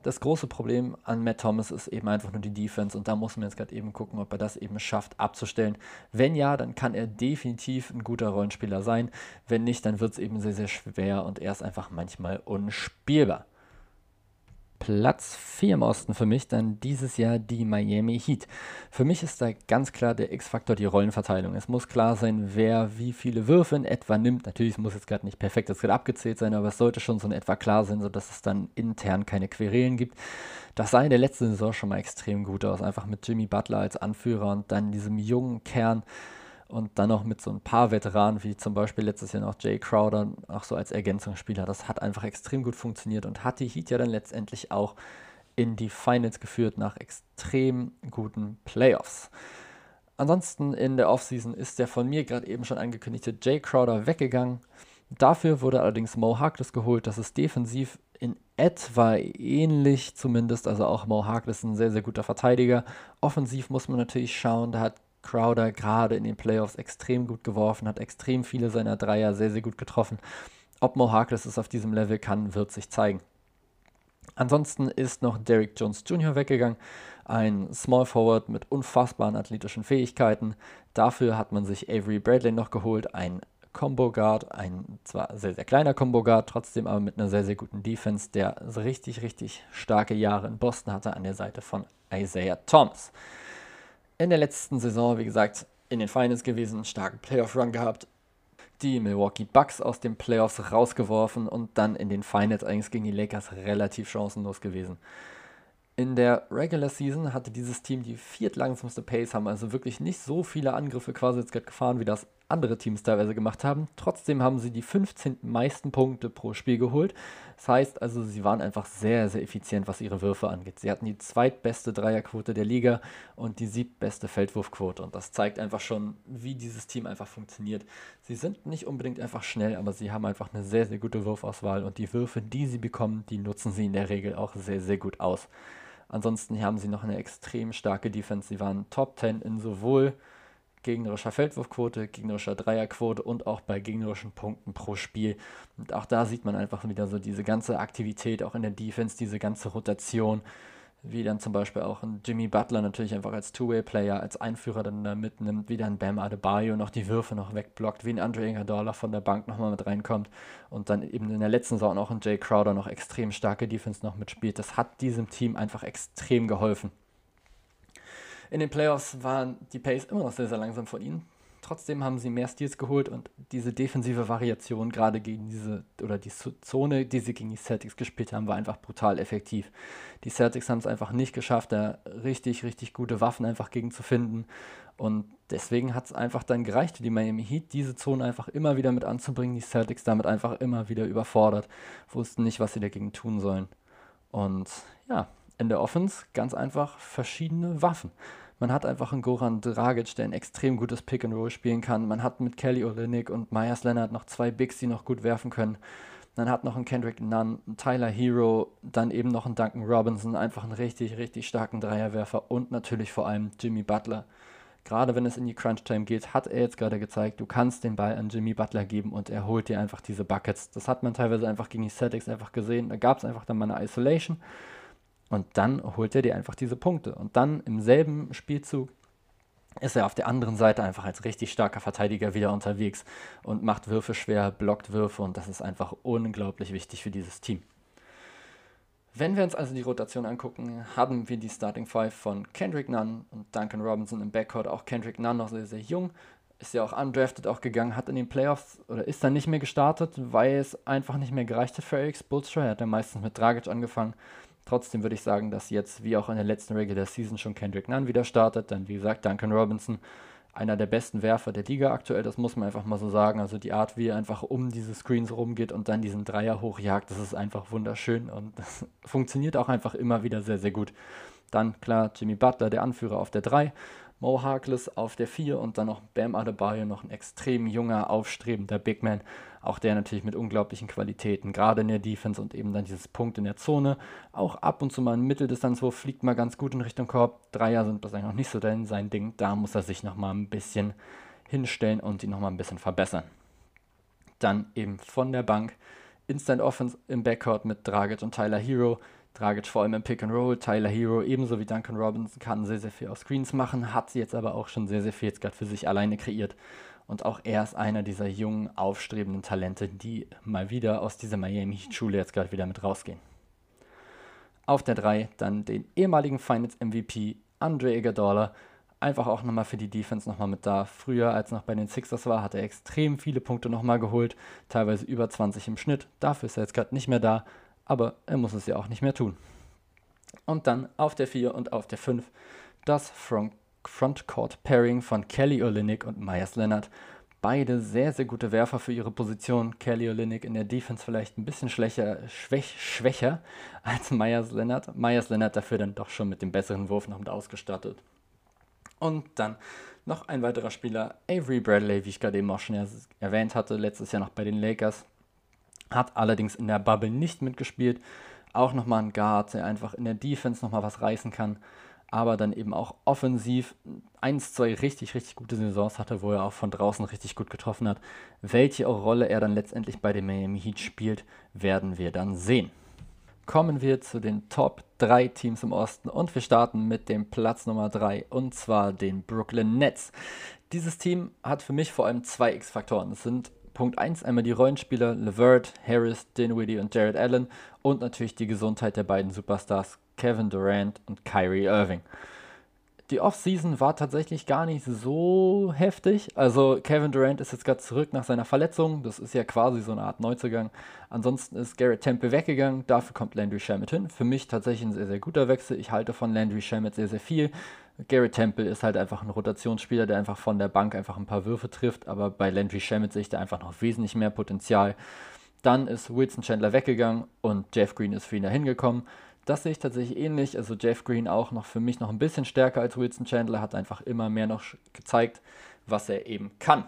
Das große Problem an Matt Thomas ist eben einfach nur die Defense und da muss man jetzt gerade eben gucken, ob er das eben schafft abzustellen. Wenn ja, dann kann er definitiv ein guter Rollenspieler sein. Wenn nicht, dann wird es eben sehr, sehr schwer und er ist einfach manchmal unspielbar. Platz 4 im Osten für mich dann dieses Jahr die Miami Heat. Für mich ist da ganz klar der X-Faktor die Rollenverteilung. Es muss klar sein, wer wie viele Würfe in etwa nimmt. Natürlich muss es gerade nicht perfekt das gerade abgezählt sein, aber es sollte schon so in etwa klar sein, sodass es dann intern keine Querelen gibt. Das sah in der letzten Saison schon mal extrem gut aus, einfach mit Jimmy Butler als Anführer und dann diesem jungen Kern und dann noch mit so ein paar Veteranen, wie zum Beispiel letztes Jahr noch Jay Crowder, auch so als Ergänzungsspieler. Das hat einfach extrem gut funktioniert und hat die Heat ja dann letztendlich auch in die Finals geführt nach extrem guten Playoffs. Ansonsten in der Offseason ist der von mir gerade eben schon angekündigte Jay Crowder weggegangen. Dafür wurde allerdings Mo Harkless geholt. Das ist defensiv in etwa ähnlich zumindest. Also auch Mo Harkless ein sehr, sehr guter Verteidiger. Offensiv muss man natürlich schauen. Da hat Crowder gerade in den Playoffs extrem gut geworfen, hat extrem viele seiner Dreier sehr, sehr gut getroffen. Ob Mo Harkless es auf diesem Level kann, wird sich zeigen. Ansonsten ist noch Derrick Jones Jr. weggegangen, ein Small Forward mit unfassbaren athletischen Fähigkeiten. Dafür hat man sich Avery Bradley noch geholt, ein Combo Guard, ein zwar sehr, sehr kleiner Combo Guard, trotzdem aber mit einer sehr, sehr guten Defense, der richtig, richtig starke Jahre in Boston hatte an der Seite von Isaiah Thomas in der letzten Saison, wie gesagt, in den Finals gewesen, einen starken Playoff-Run gehabt, die Milwaukee Bucks aus den Playoffs rausgeworfen und dann in den Finals eigentlich gegen die Lakers relativ chancenlos gewesen. In der Regular Season hatte dieses Team die viertlangsamste Pace, haben also wirklich nicht so viele Angriffe quasi jetzt gefahren, wie das andere Teams teilweise gemacht haben. Trotzdem haben sie die 15 meisten Punkte pro Spiel geholt. Das heißt also, sie waren einfach sehr, sehr effizient, was ihre Würfe angeht. Sie hatten die zweitbeste Dreierquote der Liga und die siebtbeste Feldwurfquote. Und das zeigt einfach schon, wie dieses Team einfach funktioniert. Sie sind nicht unbedingt einfach schnell, aber sie haben einfach eine sehr, sehr gute Wurfauswahl und die Würfe, die sie bekommen, die nutzen sie in der Regel auch sehr, sehr gut aus. Ansonsten haben sie noch eine extrem starke Defense. Sie waren Top 10 in sowohl gegnerischer Feldwurfquote, gegnerischer Dreierquote und auch bei gegnerischen Punkten pro Spiel. Und auch da sieht man einfach wieder so diese ganze Aktivität, auch in der Defense, diese ganze Rotation wie dann zum Beispiel auch ein Jimmy Butler natürlich einfach als Two-Way-Player, als Einführer dann da mitnimmt, wie dann Bam Adebayo noch die Würfe noch wegblockt, wie ein Andre Iguodala von der Bank nochmal mit reinkommt und dann eben in der letzten Saison auch ein Jay Crowder noch extrem starke Defense noch mitspielt. Das hat diesem Team einfach extrem geholfen. In den Playoffs waren die Pace immer noch sehr, sehr langsam von ihnen. Trotzdem haben sie mehr Steals geholt und diese defensive Variation gerade gegen diese oder die Zone, die sie gegen die Celtics gespielt haben, war einfach brutal effektiv. Die Celtics haben es einfach nicht geschafft, da richtig, richtig gute Waffen einfach gegen zu finden. Und deswegen hat es einfach dann gereicht für die Miami Heat, diese Zone einfach immer wieder mit anzubringen. Die Celtics damit einfach immer wieder überfordert, wussten nicht, was sie dagegen tun sollen. Und ja, in der Offense ganz einfach verschiedene Waffen. Man hat einfach einen Goran Dragic, der ein extrem gutes Pick and Roll spielen kann. Man hat mit Kelly Olynyk und Myers Leonard noch zwei Bigs, die noch gut werfen können. Dann hat noch ein Kendrick Nunn, ein Tyler Hero, dann eben noch ein Duncan Robinson, einfach einen richtig, richtig starken Dreierwerfer und natürlich vor allem Jimmy Butler. Gerade wenn es in die Crunch-Time geht, hat er jetzt gerade gezeigt, du kannst den Ball an Jimmy Butler geben und er holt dir einfach diese Buckets. Das hat man teilweise einfach gegen die Celtics einfach gesehen. Da gab es einfach dann mal eine Isolation und dann holt er dir einfach diese Punkte. Und dann im selben Spielzug ist er auf der anderen Seite einfach als richtig starker Verteidiger wieder unterwegs und macht Würfe schwer, blockt Würfe und das ist einfach unglaublich wichtig für dieses Team. Wenn wir uns also die Rotation angucken, haben wir die Starting Five von Kendrick Nunn und Duncan Robinson im Backcourt. Auch Kendrick Nunn noch sehr, sehr jung, ist ja auch undrafted auch gegangen, hat in den Playoffs oder ist dann nicht mehr gestartet, weil es einfach nicht mehr gereicht hat für Eric Spoelstra. Er hat ja meistens mit Dragic angefangen Trotzdem würde ich sagen, dass jetzt, wie auch in der letzten Regular Season, schon Kendrick Nunn wieder startet. Dann, wie gesagt, Duncan Robinson, einer der besten Werfer der Liga aktuell, das muss man einfach mal so sagen. Also die Art, wie er einfach um diese Screens rumgeht und dann diesen Dreier hochjagt, das ist einfach wunderschön und das funktioniert auch einfach immer wieder sehr, sehr gut. Dann klar, Jimmy Butler, der Anführer auf der 3. Mo Harkless auf der 4 und dann noch Bam Adebayo, noch ein extrem junger, aufstrebender Big Man. Auch der natürlich mit unglaublichen Qualitäten, gerade in der Defense und eben dann dieses Punkt in der Zone. Auch ab und zu mal ein Mitteldistanzwurf fliegt mal ganz gut in Richtung Korb. Dreier sind bislang noch nicht so sein Ding. Da muss er sich nochmal ein bisschen hinstellen und ihn nochmal ein bisschen verbessern. Dann eben von der Bank Instant Offense im Backcourt mit Dragic und Tyler Hero. Dragic vor allem im Pick and Roll, Tyler Hero ebenso wie Duncan Robinson kann sehr, sehr viel aus Screens machen, hat sie jetzt aber auch schon sehr, sehr viel jetzt gerade für sich alleine kreiert. Und auch er ist einer dieser jungen, aufstrebenden Talente, die mal wieder aus dieser Miami Schule jetzt gerade wieder mit rausgehen. Auf der 3 dann den ehemaligen Finals MVP Andre Iguodala, einfach auch nochmal für die Defense nochmal mit da. Früher, als noch bei den Sixers war, hat er extrem viele Punkte nochmal geholt, teilweise über 20 im Schnitt. Dafür ist er jetzt gerade nicht mehr da, aber er muss es ja auch nicht mehr tun. Und dann auf der 4 und auf der 5 das Front Frontcourt Pairing von Kelly Olynyk und Myers Leonard. Beide sehr, sehr gute Werfer für ihre Position. Kelly Olynyk in der Defense vielleicht ein bisschen schwächer, schwäch, schwächer als Myers Leonard. Myers Leonard dafür dann doch schon mit dem besseren Wurf noch mit ausgestattet. Und dann noch ein weiterer Spieler, Avery Bradley, wie ich gerade eben auch schon erwähnt hatte, letztes Jahr noch bei den Lakers. Hat allerdings in der Bubble nicht mitgespielt. Auch nochmal ein Guard, der einfach in der Defense nochmal was reißen kann. Aber dann eben auch offensiv eins, zwei richtig, richtig gute Saisons hatte, wo er auch von draußen richtig gut getroffen hat. Welche Rolle er dann letztendlich bei den Miami Heat spielt, werden wir dann sehen. Kommen wir zu den Top 3 Teams im Osten und wir starten mit dem Platz Nummer 3 und zwar den Brooklyn Nets. Dieses Team hat für mich vor allem zwei X-Faktoren. Es sind Punkt 1 einmal die Rollenspieler Levert, Harris, Dinwiddie und Jared Allen und natürlich die Gesundheit der beiden Superstars Kevin Durant und Kyrie Irving. Die Offseason war tatsächlich gar nicht so heftig. Also Kevin Durant ist jetzt gerade zurück nach seiner Verletzung. Das ist ja quasi so eine Art Neuzugang. Ansonsten ist Garrett Temple weggegangen. Dafür kommt Landry Shamet hin. Für mich tatsächlich ein sehr, sehr guter Wechsel. Ich halte von Landry Shamet sehr, sehr viel. Garrett Temple ist halt einfach ein Rotationsspieler, der einfach von der Bank einfach ein paar Würfe trifft, aber bei Landry Shamet sehe ich da einfach noch wesentlich mehr Potenzial. Dann ist Wilson Chandler weggegangen und Jeff Green ist für ihn da hingekommen. Das sehe ich tatsächlich ähnlich. Also Jeff Green auch noch für mich noch ein bisschen stärker als Wilson Chandler, hat einfach immer mehr noch gezeigt, was er eben kann.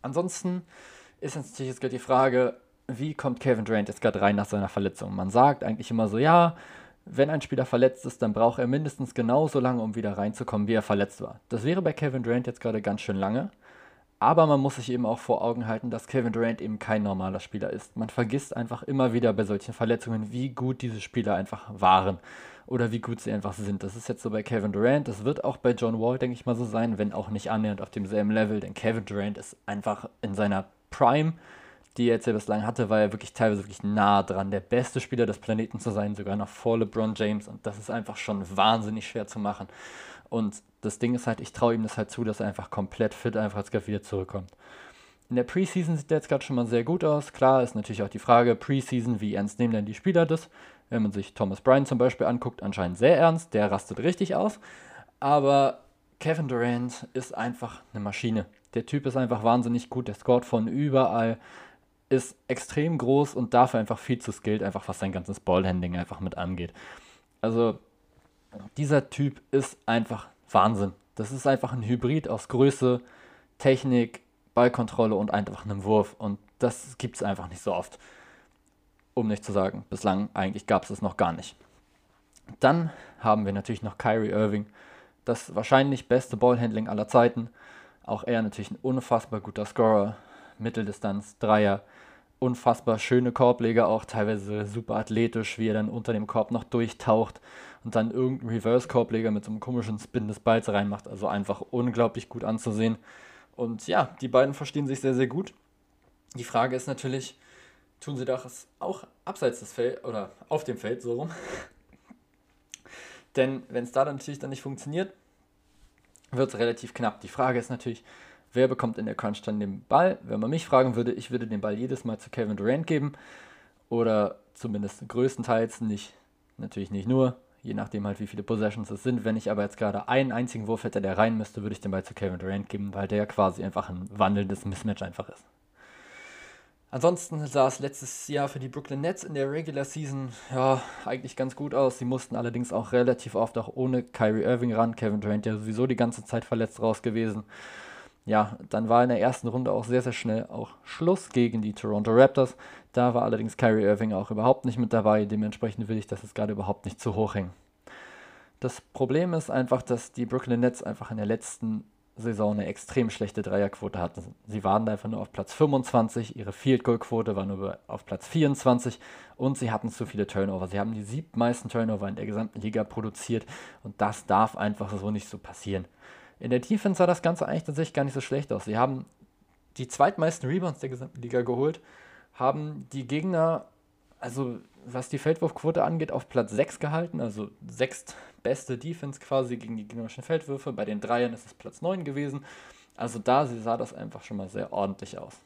Ansonsten ist natürlich jetzt gerade die Frage, wie kommt Kevin Durant jetzt gerade rein nach seiner Verletzung? Man sagt eigentlich immer so, ja, wenn ein Spieler verletzt ist, dann braucht er mindestens genauso lange, um wieder reinzukommen, wie er verletzt war. Das wäre bei Kevin Durant jetzt gerade ganz schön lange. Aber man muss sich eben auch vor Augen halten, dass Kevin Durant eben kein normaler Spieler ist. Man vergisst einfach immer wieder bei solchen Verletzungen, wie gut diese Spieler einfach waren oder wie gut sie einfach sind. Das ist jetzt so bei Kevin Durant, das wird auch bei John Wall, denke ich mal, so sein, wenn auch nicht annähernd auf demselben Level, denn Kevin Durant ist einfach in seiner Prime die er jetzt ja bislang hatte, war er wirklich teilweise wirklich nah dran, der beste Spieler des Planeten zu sein, sogar noch vor LeBron James. Und das ist einfach schon wahnsinnig schwer zu machen. Und das Ding ist halt, ich traue ihm das halt zu, dass er einfach komplett fit einfach gerade wieder zurückkommt. In der Preseason sieht er jetzt gerade schon mal sehr gut aus. Klar ist natürlich auch die Frage, Preseason, wie ernst nehmen denn die Spieler das? Wenn man sich Thomas Bryan zum Beispiel anguckt, anscheinend sehr ernst, der rastet richtig aus. Aber Kevin Durant ist einfach eine Maschine. Der Typ ist einfach wahnsinnig gut, der scoret von überall ist extrem groß und dafür einfach viel zu skilled, einfach was sein ganzes Ballhandling einfach mit angeht. Also dieser Typ ist einfach Wahnsinn. Das ist einfach ein Hybrid aus Größe, Technik, Ballkontrolle und einfach einem Wurf. Und das gibt es einfach nicht so oft. um nicht zu sagen, bislang eigentlich gab es es noch gar nicht. Dann haben wir natürlich noch Kyrie Irving, das wahrscheinlich beste Ballhandling aller Zeiten. Auch er natürlich ein unfassbar guter Scorer, Mitteldistanz, Dreier, unfassbar schöne Korbleger, auch teilweise super athletisch, wie er dann unter dem Korb noch durchtaucht und dann irgendeinen Reverse-Korbleger mit so einem komischen Spin des Balls reinmacht. Also einfach unglaublich gut anzusehen. Und ja, die beiden verstehen sich sehr, sehr gut. Die Frage ist natürlich, tun sie das auch abseits des Feldes oder auf dem Feld so rum? Denn wenn es da dann natürlich dann nicht funktioniert, wird es relativ knapp. Die Frage ist natürlich, wer bekommt in der Crunch dann den Ball? Wenn man mich fragen würde, ich würde den Ball jedes Mal zu Kevin Durant geben oder zumindest größtenteils nicht, natürlich nicht nur, je nachdem halt wie viele Possessions es sind. Wenn ich aber jetzt gerade einen einzigen Wurf hätte, der rein müsste, würde ich den Ball zu Kevin Durant geben, weil der quasi einfach ein wandelndes Mismatch einfach ist. Ansonsten sah es letztes Jahr für die Brooklyn Nets in der Regular Season ja eigentlich ganz gut aus. Sie mussten allerdings auch relativ oft auch ohne Kyrie Irving ran. Kevin Durant ja sowieso die ganze Zeit verletzt raus gewesen. Ja, dann war in der ersten Runde auch sehr, sehr schnell auch Schluss gegen die Toronto Raptors. Da war allerdings Kyrie Irving auch überhaupt nicht mit dabei. Dementsprechend will ich das jetzt gerade überhaupt nicht zu hoch hängen. Das Problem ist einfach, dass die Brooklyn Nets einfach in der letzten Saison eine extrem schlechte Dreierquote hatten. Sie waren einfach nur auf Platz 25, ihre Field Goal Quote war nur auf Platz 24 und sie hatten zu viele Turnover. Sie haben die siebtmeisten Turnover in der gesamten Liga produziert und das darf einfach so nicht so passieren. In der Defense sah das Ganze eigentlich tatsächlich gar nicht so schlecht aus. Sie haben die zweitmeisten Rebounds der gesamten Liga geholt, haben die Gegner, also was die Feldwurfquote angeht, auf Platz 6 gehalten, also sechst beste Defense quasi gegen die gegnerischen Feldwürfe. Bei den Dreiern ist es Platz 9 gewesen. Also da sah das einfach schon mal sehr ordentlich aus.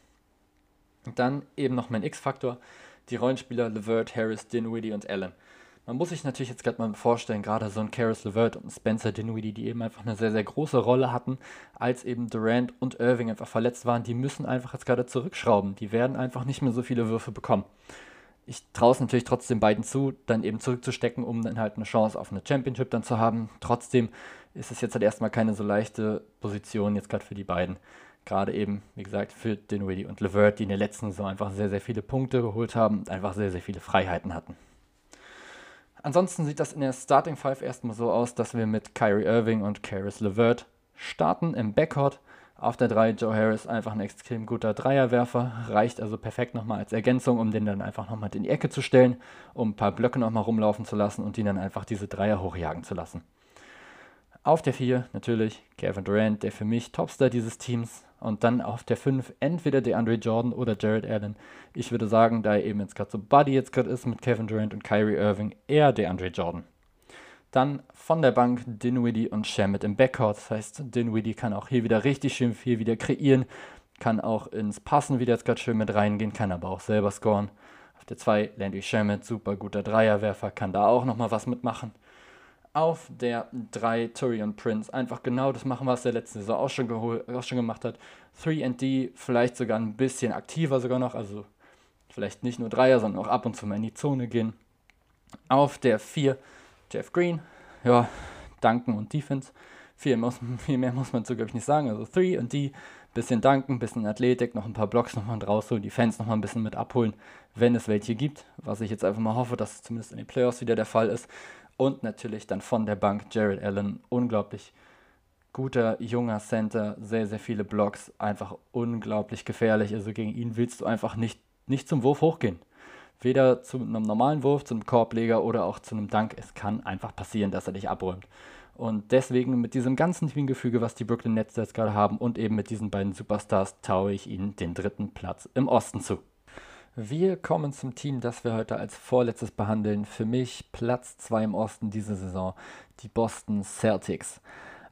Und dann eben noch mein X-Faktor, die Rollenspieler Levert, Harris, Dinwiddie und Allen. Man muss sich natürlich jetzt gerade mal vorstellen, gerade so ein Karis LeVert und Spencer Dinwiddie, die eben einfach eine sehr, sehr große Rolle hatten, als eben Durant und Irving einfach verletzt waren, die müssen einfach jetzt gerade zurückschrauben. Die werden einfach nicht mehr so viele Würfe bekommen ich traue es natürlich trotzdem beiden zu, dann eben zurückzustecken, um dann halt eine Chance auf eine Championship dann zu haben. Trotzdem ist es jetzt halt erstmal keine so leichte Position jetzt gerade für die beiden. Gerade eben, wie gesagt, für Dinwiddie und Levert, die in der letzten Saison einfach sehr, sehr viele Punkte geholt haben und einfach sehr, sehr viele Freiheiten hatten. Ansonsten sieht das in der Starting Five erstmal so aus, dass wir mit Kyrie Irving und Karis Levert starten im Backcourt. Auf der 3 Joe Harris einfach ein extrem guter Dreierwerfer, reicht also perfekt nochmal als Ergänzung, um den dann einfach nochmal in die Ecke zu stellen, um ein paar Blöcke nochmal rumlaufen zu lassen und ihn dann einfach diese Dreier hochjagen zu lassen. Auf der 4 natürlich Kevin Durant, der für mich Topstar dieses Teams. Und dann auf der 5 entweder DeAndre Jordan oder Jared Allen. Ich würde sagen, da er eben jetzt gerade so Buddy jetzt gerade ist mit Kevin Durant und Kyrie Irving, eher DeAndre Jordan. Dann von der Bank Dinwiddie und Shamit im Backcourt. Das heißt, Dinwiddie kann auch hier wieder richtig schön viel wieder kreieren, kann auch ins Passen wieder jetzt gerade schön mit reingehen, kann aber auch selber scoren. Auf der 2 Landry Shamit, super guter Dreierwerfer, kann da auch nochmal was mitmachen. Auf der 3 Turion Prince, einfach genau das machen, was der letzte Saison auch schon, auch schon gemacht hat. 3D, vielleicht sogar ein bisschen aktiver sogar noch, also vielleicht nicht nur Dreier, sondern auch ab und zu mal in die Zone gehen. Auf der 4 Jeff Green, ja, Danken und Defense. Viel, muss, viel mehr muss man so, glaube ich, nicht sagen. Also 3 und D, bisschen Danken, bisschen Athletik, noch ein paar Blocks nochmal rausholen, die Fans nochmal ein bisschen mit abholen, wenn es welche gibt. Was ich jetzt einfach mal hoffe, dass es zumindest in den Playoffs wieder der Fall ist. Und natürlich dann von der Bank Jared Allen, unglaublich guter, junger Center, sehr, sehr viele Blocks, einfach unglaublich gefährlich. Also gegen ihn willst du einfach nicht, nicht zum Wurf hochgehen weder zu einem normalen Wurf, zu einem Korbleger oder auch zu einem Dank. Es kann einfach passieren, dass er dich abräumt. Und deswegen mit diesem ganzen Teamgefüge, was die Brooklyn Nets jetzt gerade haben und eben mit diesen beiden Superstars, taue ich ihnen den dritten Platz im Osten zu. Wir kommen zum Team, das wir heute als vorletztes behandeln. Für mich Platz 2 im Osten diese Saison, die Boston Celtics.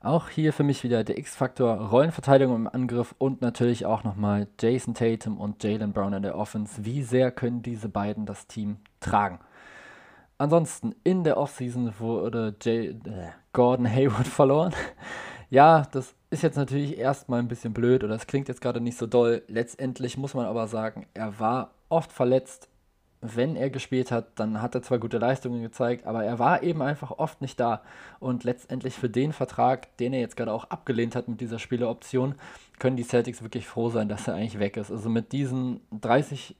Auch hier für mich wieder der X-Faktor Rollenverteidigung im Angriff und natürlich auch nochmal Jason Tatum und Jalen Brown in der Offense. Wie sehr können diese beiden das Team tragen? Ansonsten in der Offseason wurde J äh, Gordon Hayward verloren. ja, das ist jetzt natürlich erstmal ein bisschen blöd oder es klingt jetzt gerade nicht so doll. Letztendlich muss man aber sagen, er war oft verletzt wenn er gespielt hat, dann hat er zwar gute Leistungen gezeigt, aber er war eben einfach oft nicht da. Und letztendlich für den Vertrag, den er jetzt gerade auch abgelehnt hat mit dieser Spieleroption, können die Celtics wirklich froh sein, dass er eigentlich weg ist. Also mit diesen 30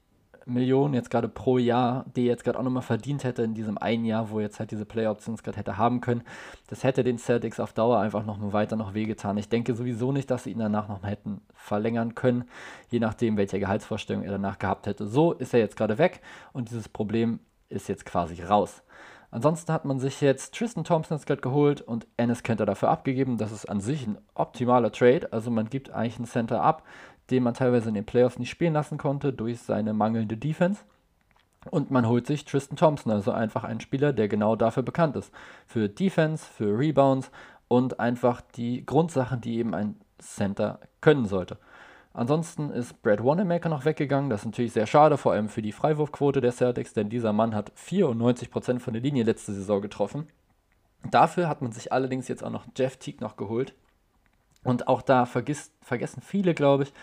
Millionen jetzt gerade pro Jahr, die er jetzt gerade auch nochmal verdient hätte in diesem einen Jahr, wo er jetzt halt diese Play-Options gerade hätte haben können. Das hätte den Celtics auf Dauer einfach noch weiter noch wehgetan. Ich denke sowieso nicht, dass sie ihn danach noch hätten verlängern können, je nachdem, welche Gehaltsvorstellung er danach gehabt hätte. So ist er jetzt gerade weg und dieses Problem ist jetzt quasi raus. Ansonsten hat man sich jetzt Tristan Thompson jetzt gerade geholt und Ennis Kenter dafür abgegeben. Das ist an sich ein optimaler Trade. Also man gibt eigentlich einen Center ab, den man teilweise in den Playoffs nicht spielen lassen konnte durch seine mangelnde Defense. Und man holt sich Tristan Thompson, also einfach einen Spieler, der genau dafür bekannt ist. Für Defense, für Rebounds und einfach die Grundsachen, die eben ein Center können sollte. Ansonsten ist Brad Wanamaker noch weggegangen. Das ist natürlich sehr schade, vor allem für die Freiwurfquote der Celtics, denn dieser Mann hat 94% von der Linie letzte Saison getroffen. Dafür hat man sich allerdings jetzt auch noch Jeff Teague noch geholt, und auch da vergisst, vergessen viele, glaube ich,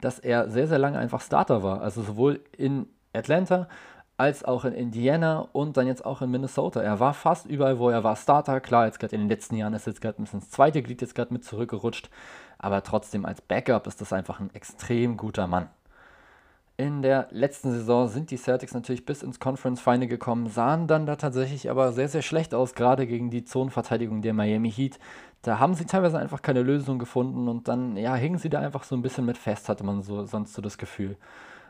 dass er sehr, sehr lange einfach Starter war. Also sowohl in Atlanta als auch in Indiana und dann jetzt auch in Minnesota. Er war fast überall, wo er war Starter. Klar, jetzt gerade in den letzten Jahren ist jetzt gerade ein bisschen das zweite Glied jetzt gerade mit zurückgerutscht. Aber trotzdem als Backup ist das einfach ein extrem guter Mann. In der letzten Saison sind die Celtics natürlich bis ins Conference Final gekommen, sahen dann da tatsächlich aber sehr, sehr schlecht aus, gerade gegen die Zonenverteidigung der Miami Heat. Da haben sie teilweise einfach keine Lösung gefunden und dann ja, hingen sie da einfach so ein bisschen mit fest, hatte man so sonst so das Gefühl.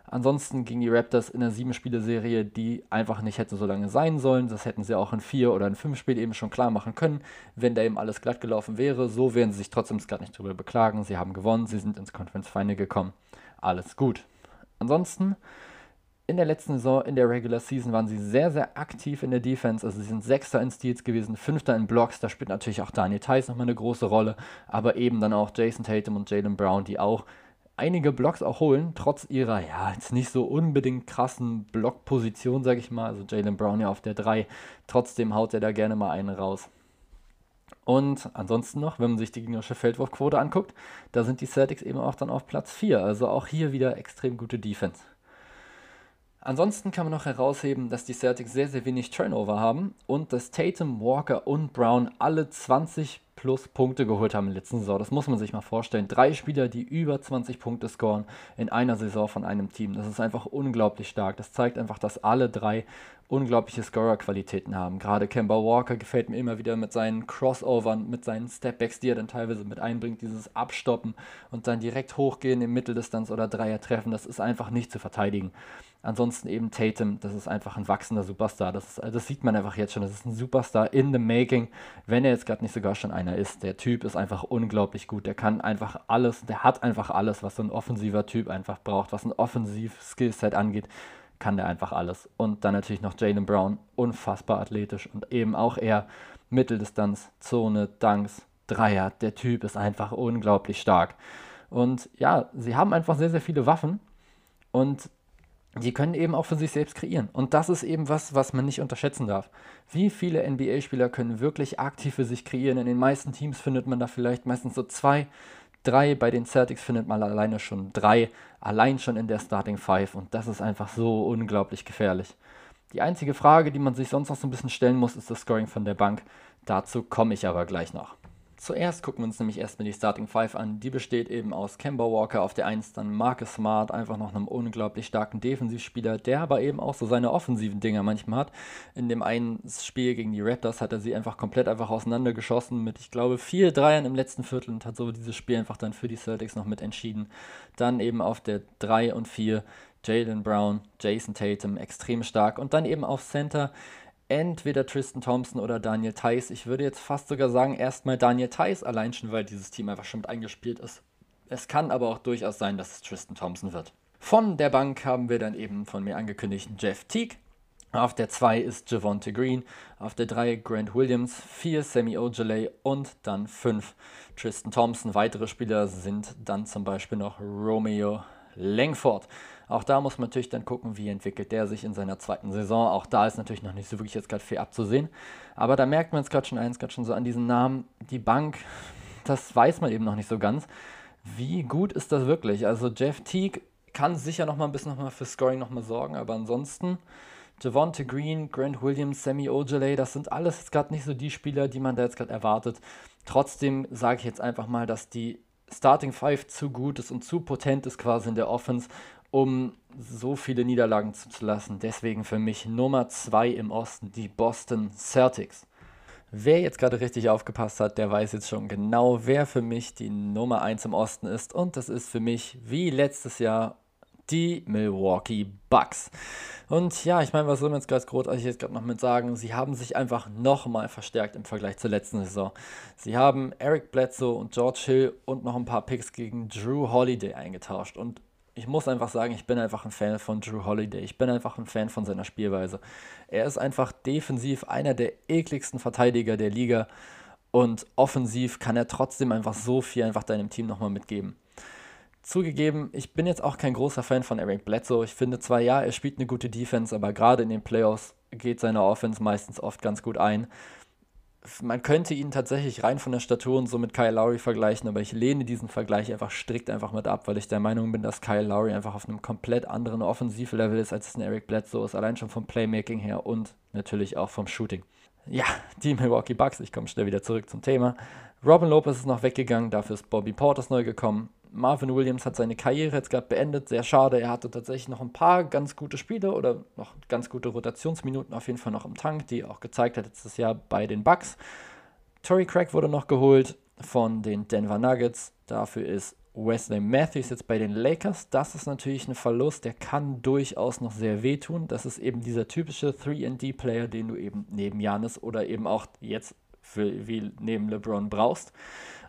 Ansonsten gegen die Raptors in der sieben-Spiele-Serie, die einfach nicht hätte so lange sein sollen. Das hätten sie auch in vier oder in fünf Spielen eben schon klar machen können, wenn da eben alles glatt gelaufen wäre. So werden sie sich trotzdem gar nicht drüber beklagen. Sie haben gewonnen, sie sind ins Conference Final gekommen. Alles gut. Ansonsten in der letzten Saison, in der Regular Season, waren sie sehr, sehr aktiv in der Defense. Also sie sind Sechster in Steals gewesen, Fünfter in Blocks. Da spielt natürlich auch Daniel Tice nochmal eine große Rolle. Aber eben dann auch Jason Tatum und Jalen Brown, die auch einige Blocks auch holen, trotz ihrer, ja, jetzt nicht so unbedingt krassen Blockposition, sage ich mal. Also Jalen Brown ja auf der 3. Trotzdem haut er da gerne mal einen raus. Und ansonsten noch, wenn man sich die gegnerische Feldwurfquote anguckt, da sind die Celtics eben auch dann auf Platz 4. Also auch hier wieder extrem gute Defense. Ansonsten kann man noch herausheben, dass die Celtics sehr, sehr wenig Turnover haben und dass Tatum, Walker und Brown alle 20 plus Punkte geholt haben in der letzten Saison. Das muss man sich mal vorstellen. Drei Spieler, die über 20 Punkte scoren in einer Saison von einem Team. Das ist einfach unglaublich stark. Das zeigt einfach, dass alle drei unglaubliche Scorer-Qualitäten haben. Gerade Kemba Walker gefällt mir immer wieder mit seinen Crossovern, mit seinen Stepbacks, die er dann teilweise mit einbringt, dieses Abstoppen und dann direkt hochgehen im Mitteldistanz oder Dreier treffen. Das ist einfach nicht zu verteidigen. Ansonsten eben Tatum, das ist einfach ein wachsender Superstar. Das, ist, das sieht man einfach jetzt schon. Das ist ein Superstar in the making, wenn er jetzt gerade nicht sogar schon einer ist. Der Typ ist einfach unglaublich gut. Der kann einfach alles, der hat einfach alles, was so ein offensiver Typ einfach braucht, was ein Offensiv-Skillset angeht kann der einfach alles. Und dann natürlich noch Jalen Brown, unfassbar athletisch und eben auch er Mitteldistanz, Zone, Dunks, Dreier. Der Typ ist einfach unglaublich stark. Und ja, sie haben einfach sehr, sehr viele Waffen und die können eben auch für sich selbst kreieren. Und das ist eben was, was man nicht unterschätzen darf. Wie viele NBA-Spieler können wirklich aktiv für sich kreieren? In den meisten Teams findet man da vielleicht meistens so zwei, drei. Bei den Celtics findet man alleine schon drei, allein schon in der Starting Five. Und das ist einfach so unglaublich gefährlich. Die einzige Frage, die man sich sonst noch so ein bisschen stellen muss, ist das Scoring von der Bank. Dazu komme ich aber gleich noch. Zuerst gucken wir uns nämlich erstmal die Starting Five an. Die besteht eben aus Kemba Walker auf der 1, dann Marcus Smart, einfach noch einem unglaublich starken Defensivspieler, der aber eben auch so seine offensiven Dinger manchmal hat. In dem einen Spiel gegen die Raptors hat er sie einfach komplett einfach auseinandergeschossen mit, ich glaube, vier Dreiern im letzten Viertel und hat so dieses Spiel einfach dann für die Celtics noch mit entschieden. Dann eben auf der 3 und 4 Jalen Brown, Jason Tatum, extrem stark. Und dann eben auf Center entweder Tristan Thompson oder Daniel Theiss. Ich würde jetzt fast sogar sagen, erstmal Daniel Theiss, allein schon, weil dieses Team einfach schon mit eingespielt ist. Es kann aber auch durchaus sein, dass es Tristan Thompson wird. Von der Bank haben wir dann eben von mir angekündigten Jeff Teague. Auf der 2 ist Javonte Green, auf der 3 Grant Williams, 4 Sammy Ojeley und dann 5 Tristan Thompson. Weitere Spieler sind dann zum Beispiel noch Romeo Langford. Auch da muss man natürlich dann gucken, wie entwickelt der sich in seiner zweiten Saison. Auch da ist natürlich noch nicht so wirklich jetzt gerade viel abzusehen. Aber da merkt man es gerade schon eins, gerade schon so an diesen Namen. Die Bank, das weiß man eben noch nicht so ganz. Wie gut ist das wirklich? Also Jeff Teague kann sicher noch mal ein bisschen noch mal für Scoring noch mal sorgen, aber ansonsten Javonte Green, Grant Williams, Sammy Ojeley, das sind alles jetzt gerade nicht so die Spieler, die man da jetzt gerade erwartet. Trotzdem sage ich jetzt einfach mal, dass die Starting Five zu gut ist und zu potent ist quasi in der Offense, um so viele Niederlagen zuzulassen. Deswegen für mich Nummer 2 im Osten, die Boston Celtics. Wer jetzt gerade richtig aufgepasst hat, der weiß jetzt schon genau, wer für mich die Nummer 1 im Osten ist. Und das ist für mich wie letztes Jahr die Milwaukee Bucks. Und ja, ich meine, was soll man jetzt ganz großartig jetzt gerade noch mit sagen? Sie haben sich einfach nochmal verstärkt im Vergleich zur letzten Saison. Sie haben Eric Bledsoe und George Hill und noch ein paar Picks gegen Drew Holiday eingetauscht. Und ich muss einfach sagen, ich bin einfach ein Fan von Drew Holiday. Ich bin einfach ein Fan von seiner Spielweise. Er ist einfach defensiv einer der ekligsten Verteidiger der Liga und offensiv kann er trotzdem einfach so viel einfach deinem Team nochmal mitgeben. Zugegeben, ich bin jetzt auch kein großer Fan von Eric Bledsoe. Ich finde zwar, ja, er spielt eine gute Defense, aber gerade in den Playoffs geht seine Offense meistens oft ganz gut ein man könnte ihn tatsächlich rein von der Statur und so mit Kyle Lowry vergleichen, aber ich lehne diesen Vergleich einfach strikt einfach mit ab, weil ich der Meinung bin, dass Kyle Lowry einfach auf einem komplett anderen Offensivlevel ist, als es ein Eric Bledsoe ist, allein schon vom Playmaking her und natürlich auch vom Shooting. Ja, die Milwaukee Bucks, ich komme schnell wieder zurück zum Thema. Robin Lopez ist noch weggegangen, dafür ist Bobby Portis neu gekommen. Marvin Williams hat seine Karriere jetzt gerade beendet. Sehr schade. Er hatte tatsächlich noch ein paar ganz gute Spiele oder noch ganz gute Rotationsminuten auf jeden Fall noch im Tank, die auch gezeigt hat letztes Jahr bei den Bucks. Tory Craig wurde noch geholt von den Denver Nuggets. Dafür ist Wesley Matthews jetzt bei den Lakers. Das ist natürlich ein Verlust, der kann durchaus noch sehr wehtun. Das ist eben dieser typische 3D-Player, den du eben neben Janis oder eben auch jetzt für, wie neben LeBron brauchst.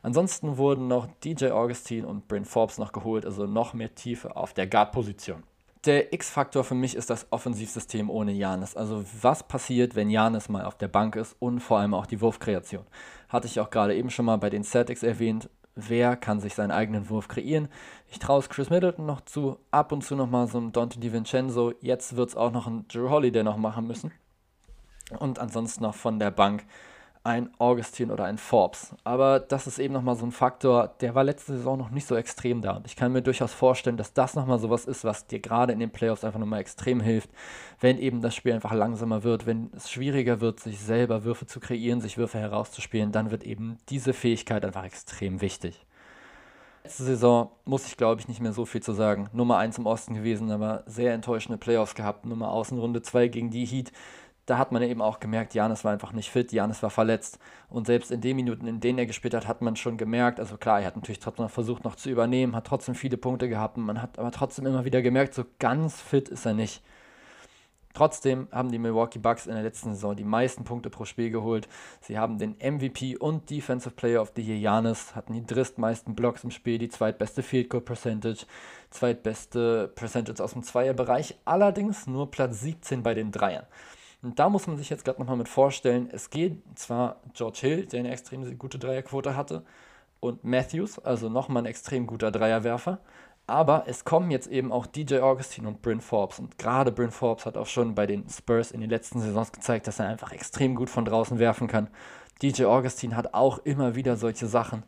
Ansonsten wurden noch DJ Augustine und Bryn Forbes noch geholt, also noch mehr Tiefe auf der Guard-Position. Der X-Faktor für mich ist das Offensivsystem ohne Janis. Also was passiert, wenn Janis mal auf der Bank ist und vor allem auch die Wurfkreation. Hatte ich auch gerade eben schon mal bei den Celtics erwähnt. Wer kann sich seinen eigenen Wurf kreieren? Ich traue es Chris Middleton noch zu, ab und zu nochmal so ein Dante DiVincenzo. Jetzt wird es auch noch ein Drew Holiday noch machen müssen. Und ansonsten noch von der Bank ein Augustin oder ein Forbes. Aber das ist eben nochmal so ein Faktor, der war letzte Saison noch nicht so extrem da. Und ich kann mir durchaus vorstellen, dass das nochmal sowas ist, was dir gerade in den Playoffs einfach nochmal extrem hilft, wenn eben das Spiel einfach langsamer wird, wenn es schwieriger wird, sich selber Würfe zu kreieren, sich Würfe herauszuspielen, dann wird eben diese Fähigkeit einfach extrem wichtig. Letzte Saison muss ich, glaube ich, nicht mehr so viel zu sagen. Nummer 1 im Osten gewesen, aber sehr enttäuschende Playoffs gehabt. Nummer Außenrunde 2 gegen die Heat da hat man eben auch gemerkt, Janis war einfach nicht fit, Janis war verletzt. Und selbst in den Minuten, in denen er gespielt hat, hat man schon gemerkt, also klar, er hat natürlich trotzdem versucht, noch zu übernehmen, hat trotzdem viele Punkte gehabt. Man hat aber trotzdem immer wieder gemerkt, so ganz fit ist er nicht. Trotzdem haben die Milwaukee Bucks in der letzten Saison die meisten Punkte pro Spiel geholt. Sie haben den MVP und Defensive Player of the Year Janis, hatten die drittmeisten Blocks im Spiel, die zweitbeste Field Goal Percentage, zweitbeste Percentage aus dem Zweierbereich, allerdings nur Platz 17 bei den Dreiern. Und da muss man sich jetzt gerade nochmal mit vorstellen, es geht zwar George Hill, der eine extrem gute Dreierquote hatte, und Matthews, also nochmal ein extrem guter Dreierwerfer, aber es kommen jetzt eben auch DJ Augustine und Bryn Forbes. Und gerade Bryn Forbes hat auch schon bei den Spurs in den letzten Saisons gezeigt, dass er einfach extrem gut von draußen werfen kann. DJ Augustine hat auch immer wieder solche Sachen.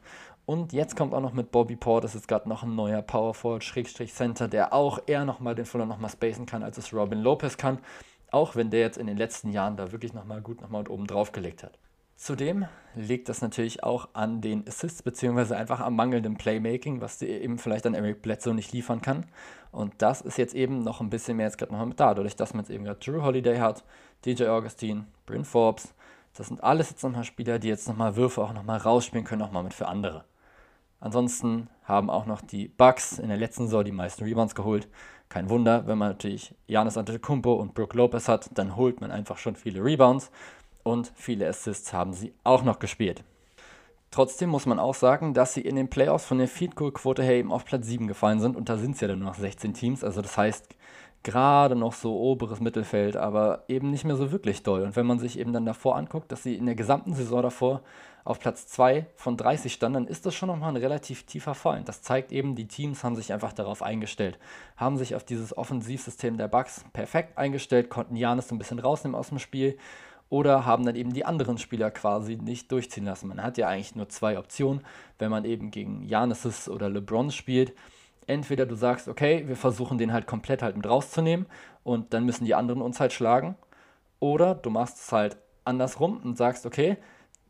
Und jetzt kommt auch noch mit Bobby Port, das ist gerade noch ein neuer Power Forward Schrägstrich Center, der auch eher nochmal den Fuller nochmal spacen kann, als es Robin Lopez kann. Auch wenn der jetzt in den letzten Jahren da wirklich nochmal gut nochmal oben drauf gelegt hat. Zudem liegt das natürlich auch an den Assists, beziehungsweise einfach am mangelnden Playmaking, was dir eben vielleicht an Eric Bledsoe nicht liefern kann. Und das ist jetzt eben noch ein bisschen mehr jetzt gerade nochmal mit da, dadurch, dass man jetzt eben gerade Drew Holiday hat, DJ Augustine, Bryn Forbes. Das sind alles jetzt nochmal Spieler, die jetzt nochmal Würfe auch nochmal rausspielen können, auch mal mit für andere. Ansonsten haben auch noch die Bucks in der letzten Saison die meisten Rebounds geholt. Kein Wunder, wenn man natürlich Janis Antetokounmpo und Brooke Lopez hat, dann holt man einfach schon viele Rebounds und viele Assists haben sie auch noch gespielt. Trotzdem muss man auch sagen, dass sie in den Playoffs von der Feed Goal Quote her eben auf Platz 7 gefallen sind und da sind es ja dann nur noch 16 Teams, also das heißt gerade noch so oberes Mittelfeld, aber eben nicht mehr so wirklich doll. Und wenn man sich eben dann davor anguckt, dass sie in der gesamten Saison davor auf Platz 2 von 30 stand, dann ist das schon nochmal ein relativ tiefer Fall. Das zeigt eben, die Teams haben sich einfach darauf eingestellt, haben sich auf dieses Offensivsystem der Bucks perfekt eingestellt, konnten Janis ein bisschen rausnehmen aus dem Spiel oder haben dann eben die anderen Spieler quasi nicht durchziehen lassen. Man hat ja eigentlich nur zwei Optionen, wenn man eben gegen Janis oder LeBron spielt. Entweder du sagst, okay, wir versuchen den halt komplett halt mit rauszunehmen und dann müssen die anderen uns halt schlagen. Oder du machst es halt andersrum und sagst, okay,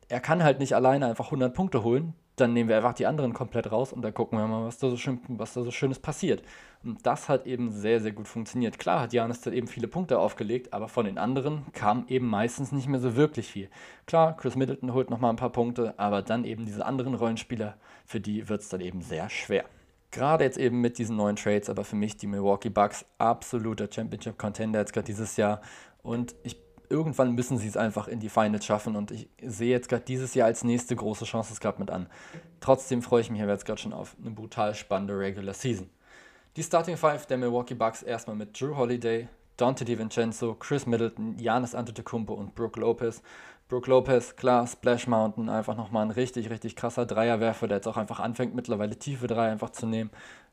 er kann halt nicht alleine einfach 100 Punkte holen. dann nehmen wir einfach die anderen komplett raus und dann gucken wir mal, was da so, schön, was da so Schönes passiert. Und das hat eben sehr, sehr gut funktioniert. Klar hat Janis dann eben viele Punkte aufgelegt, aber von den anderen kam eben meistens nicht mehr so wirklich viel. Klar, Chris Middleton holt nochmal ein paar Punkte, aber dann eben diese anderen Rollenspieler, für die wird es dann eben sehr schwer. Gerade jetzt eben mit diesen neuen Trades, aber für mich die Milwaukee Bucks absoluter Championship-Contender jetzt gerade dieses Jahr. Und ich irgendwann müssen sie es einfach in die Finals schaffen und ich sehe jetzt gerade dieses Jahr als nächste große Chance es gerade mit an. Trotzdem freue ich mich aber jetzt gerade schon auf eine brutal spannende Regular Season. Die Starting Five der Milwaukee Bucks erstmal mit Drew Holiday, Dante DiVincenzo, Chris Middleton, Giannis Antetokounmpo und Brooke Lopez. Brooke Lopez, klar, Splash Mountain, einfach nochmal ein richtig, richtig krasser Dreierwerfer, der jetzt auch einfach anfängt, mittlerweile tiefe Dreier einfach zu nehmen.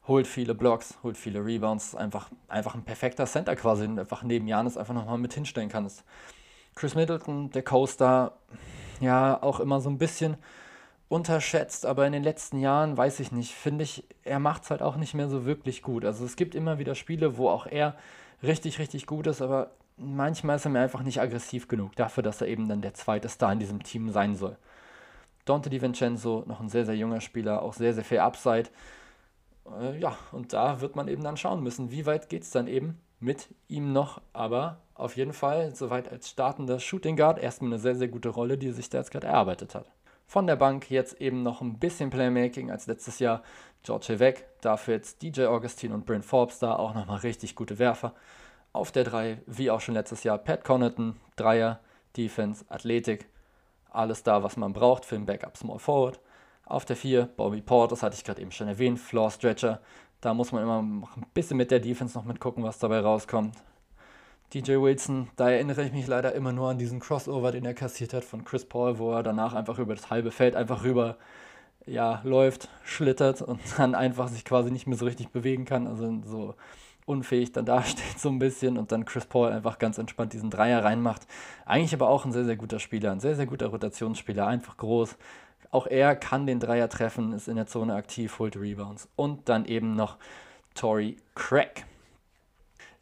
Holt viele Blocks, holt viele Rebounds, einfach, einfach ein perfekter Center quasi, einfach neben Janis einfach nochmal mit hinstellen kannst. Chris Middleton, der Coaster, ja, auch immer so ein bisschen unterschätzt, aber in den letzten Jahren, weiß ich nicht, finde ich, er macht es halt auch nicht mehr so wirklich gut. Also es gibt immer wieder Spiele, wo auch er richtig, richtig gut ist, aber manchmal ist er mir einfach nicht aggressiv genug dafür, dass er eben dann der zweite Star in diesem Team sein soll. Dante DiVincenzo, noch ein sehr, sehr junger Spieler, auch sehr, sehr viel Upside. Äh, ja, und da wird man eben dann schauen müssen, wie weit geht es dann eben mit ihm noch. Aber auf jeden Fall, soweit als startender Shooting Guard, erstmal eine sehr, sehr gute Rolle, die sich da jetzt gerade erarbeitet hat. Von der Bank jetzt eben noch ein bisschen Playmaking als letztes Jahr. George weg, dafür jetzt DJ Augustine und Bryn Forbes da, auch nochmal richtig gute Werfer. Auf der 3, wie auch schon letztes Jahr, Pat Connaughton, Dreier, Defense, Athletik, alles da, was man braucht für ein Backup Small Forward. Auf der 4, Bobby Port, das hatte ich gerade eben schon erwähnt, Floor Stretcher. Da muss man immer ein bisschen mit der Defense noch mitgucken, was dabei rauskommt. DJ Wilson, da erinnere ich mich leider immer nur an diesen Crossover, den er kassiert hat von Chris Paul, wo er danach einfach über das halbe Feld einfach rüber ja, läuft, schlittert und dann einfach sich quasi nicht mehr so richtig bewegen kann. Also so unfähig dann dasteht so ein bisschen und dann Chris Paul einfach ganz entspannt diesen Dreier reinmacht. Eigentlich aber auch ein sehr, sehr guter Spieler, ein sehr, sehr guter Rotationsspieler, einfach groß. Auch er kann den Dreier treffen, ist in der Zone aktiv, holt Rebounds. Und dann eben noch Tory Craig.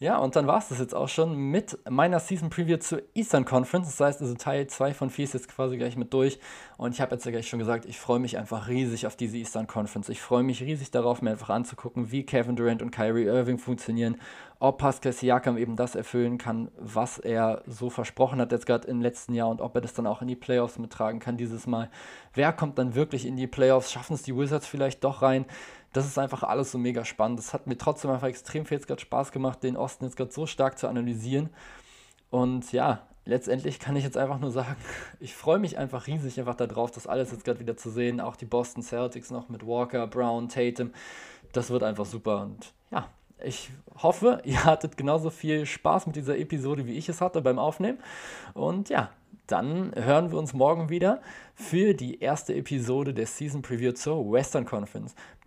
Ja, und dann war es das jetzt auch schon mit meiner Season Preview zur Eastern Conference. Das heißt also Teil 2 von 4 ist jetzt quasi gleich mit durch. Und ich habe jetzt ja gleich schon gesagt, ich freue mich einfach riesig auf diese Eastern Conference. Ich freue mich riesig darauf, mir einfach anzugucken, wie Kevin Durant und Kyrie Irving funktionieren, ob Pascal Siakam eben das erfüllen kann, was er so versprochen hat jetzt gerade im letzten Jahr und ob er das dann auch in die Playoffs mittragen kann dieses Mal. Wer kommt dann wirklich in die Playoffs? Schaffen es die Wizards vielleicht doch rein? Das ist einfach alles so mega spannend. Das hat mir trotzdem einfach extrem viel jetzt gerade Spaß gemacht, den Osten jetzt gerade so stark zu analysieren. Und ja, letztendlich kann ich jetzt einfach nur sagen, ich freue mich einfach riesig einfach darauf, das alles jetzt gerade wieder zu sehen. Auch die Boston Celtics noch mit Walker, Brown, Tatum. Das wird einfach super. Und ja, ich hoffe, ihr hattet genauso viel Spaß mit dieser Episode, wie ich es hatte beim Aufnehmen. Und ja, dann hören wir uns morgen wieder für die erste Episode der Season Preview zur Western Conference.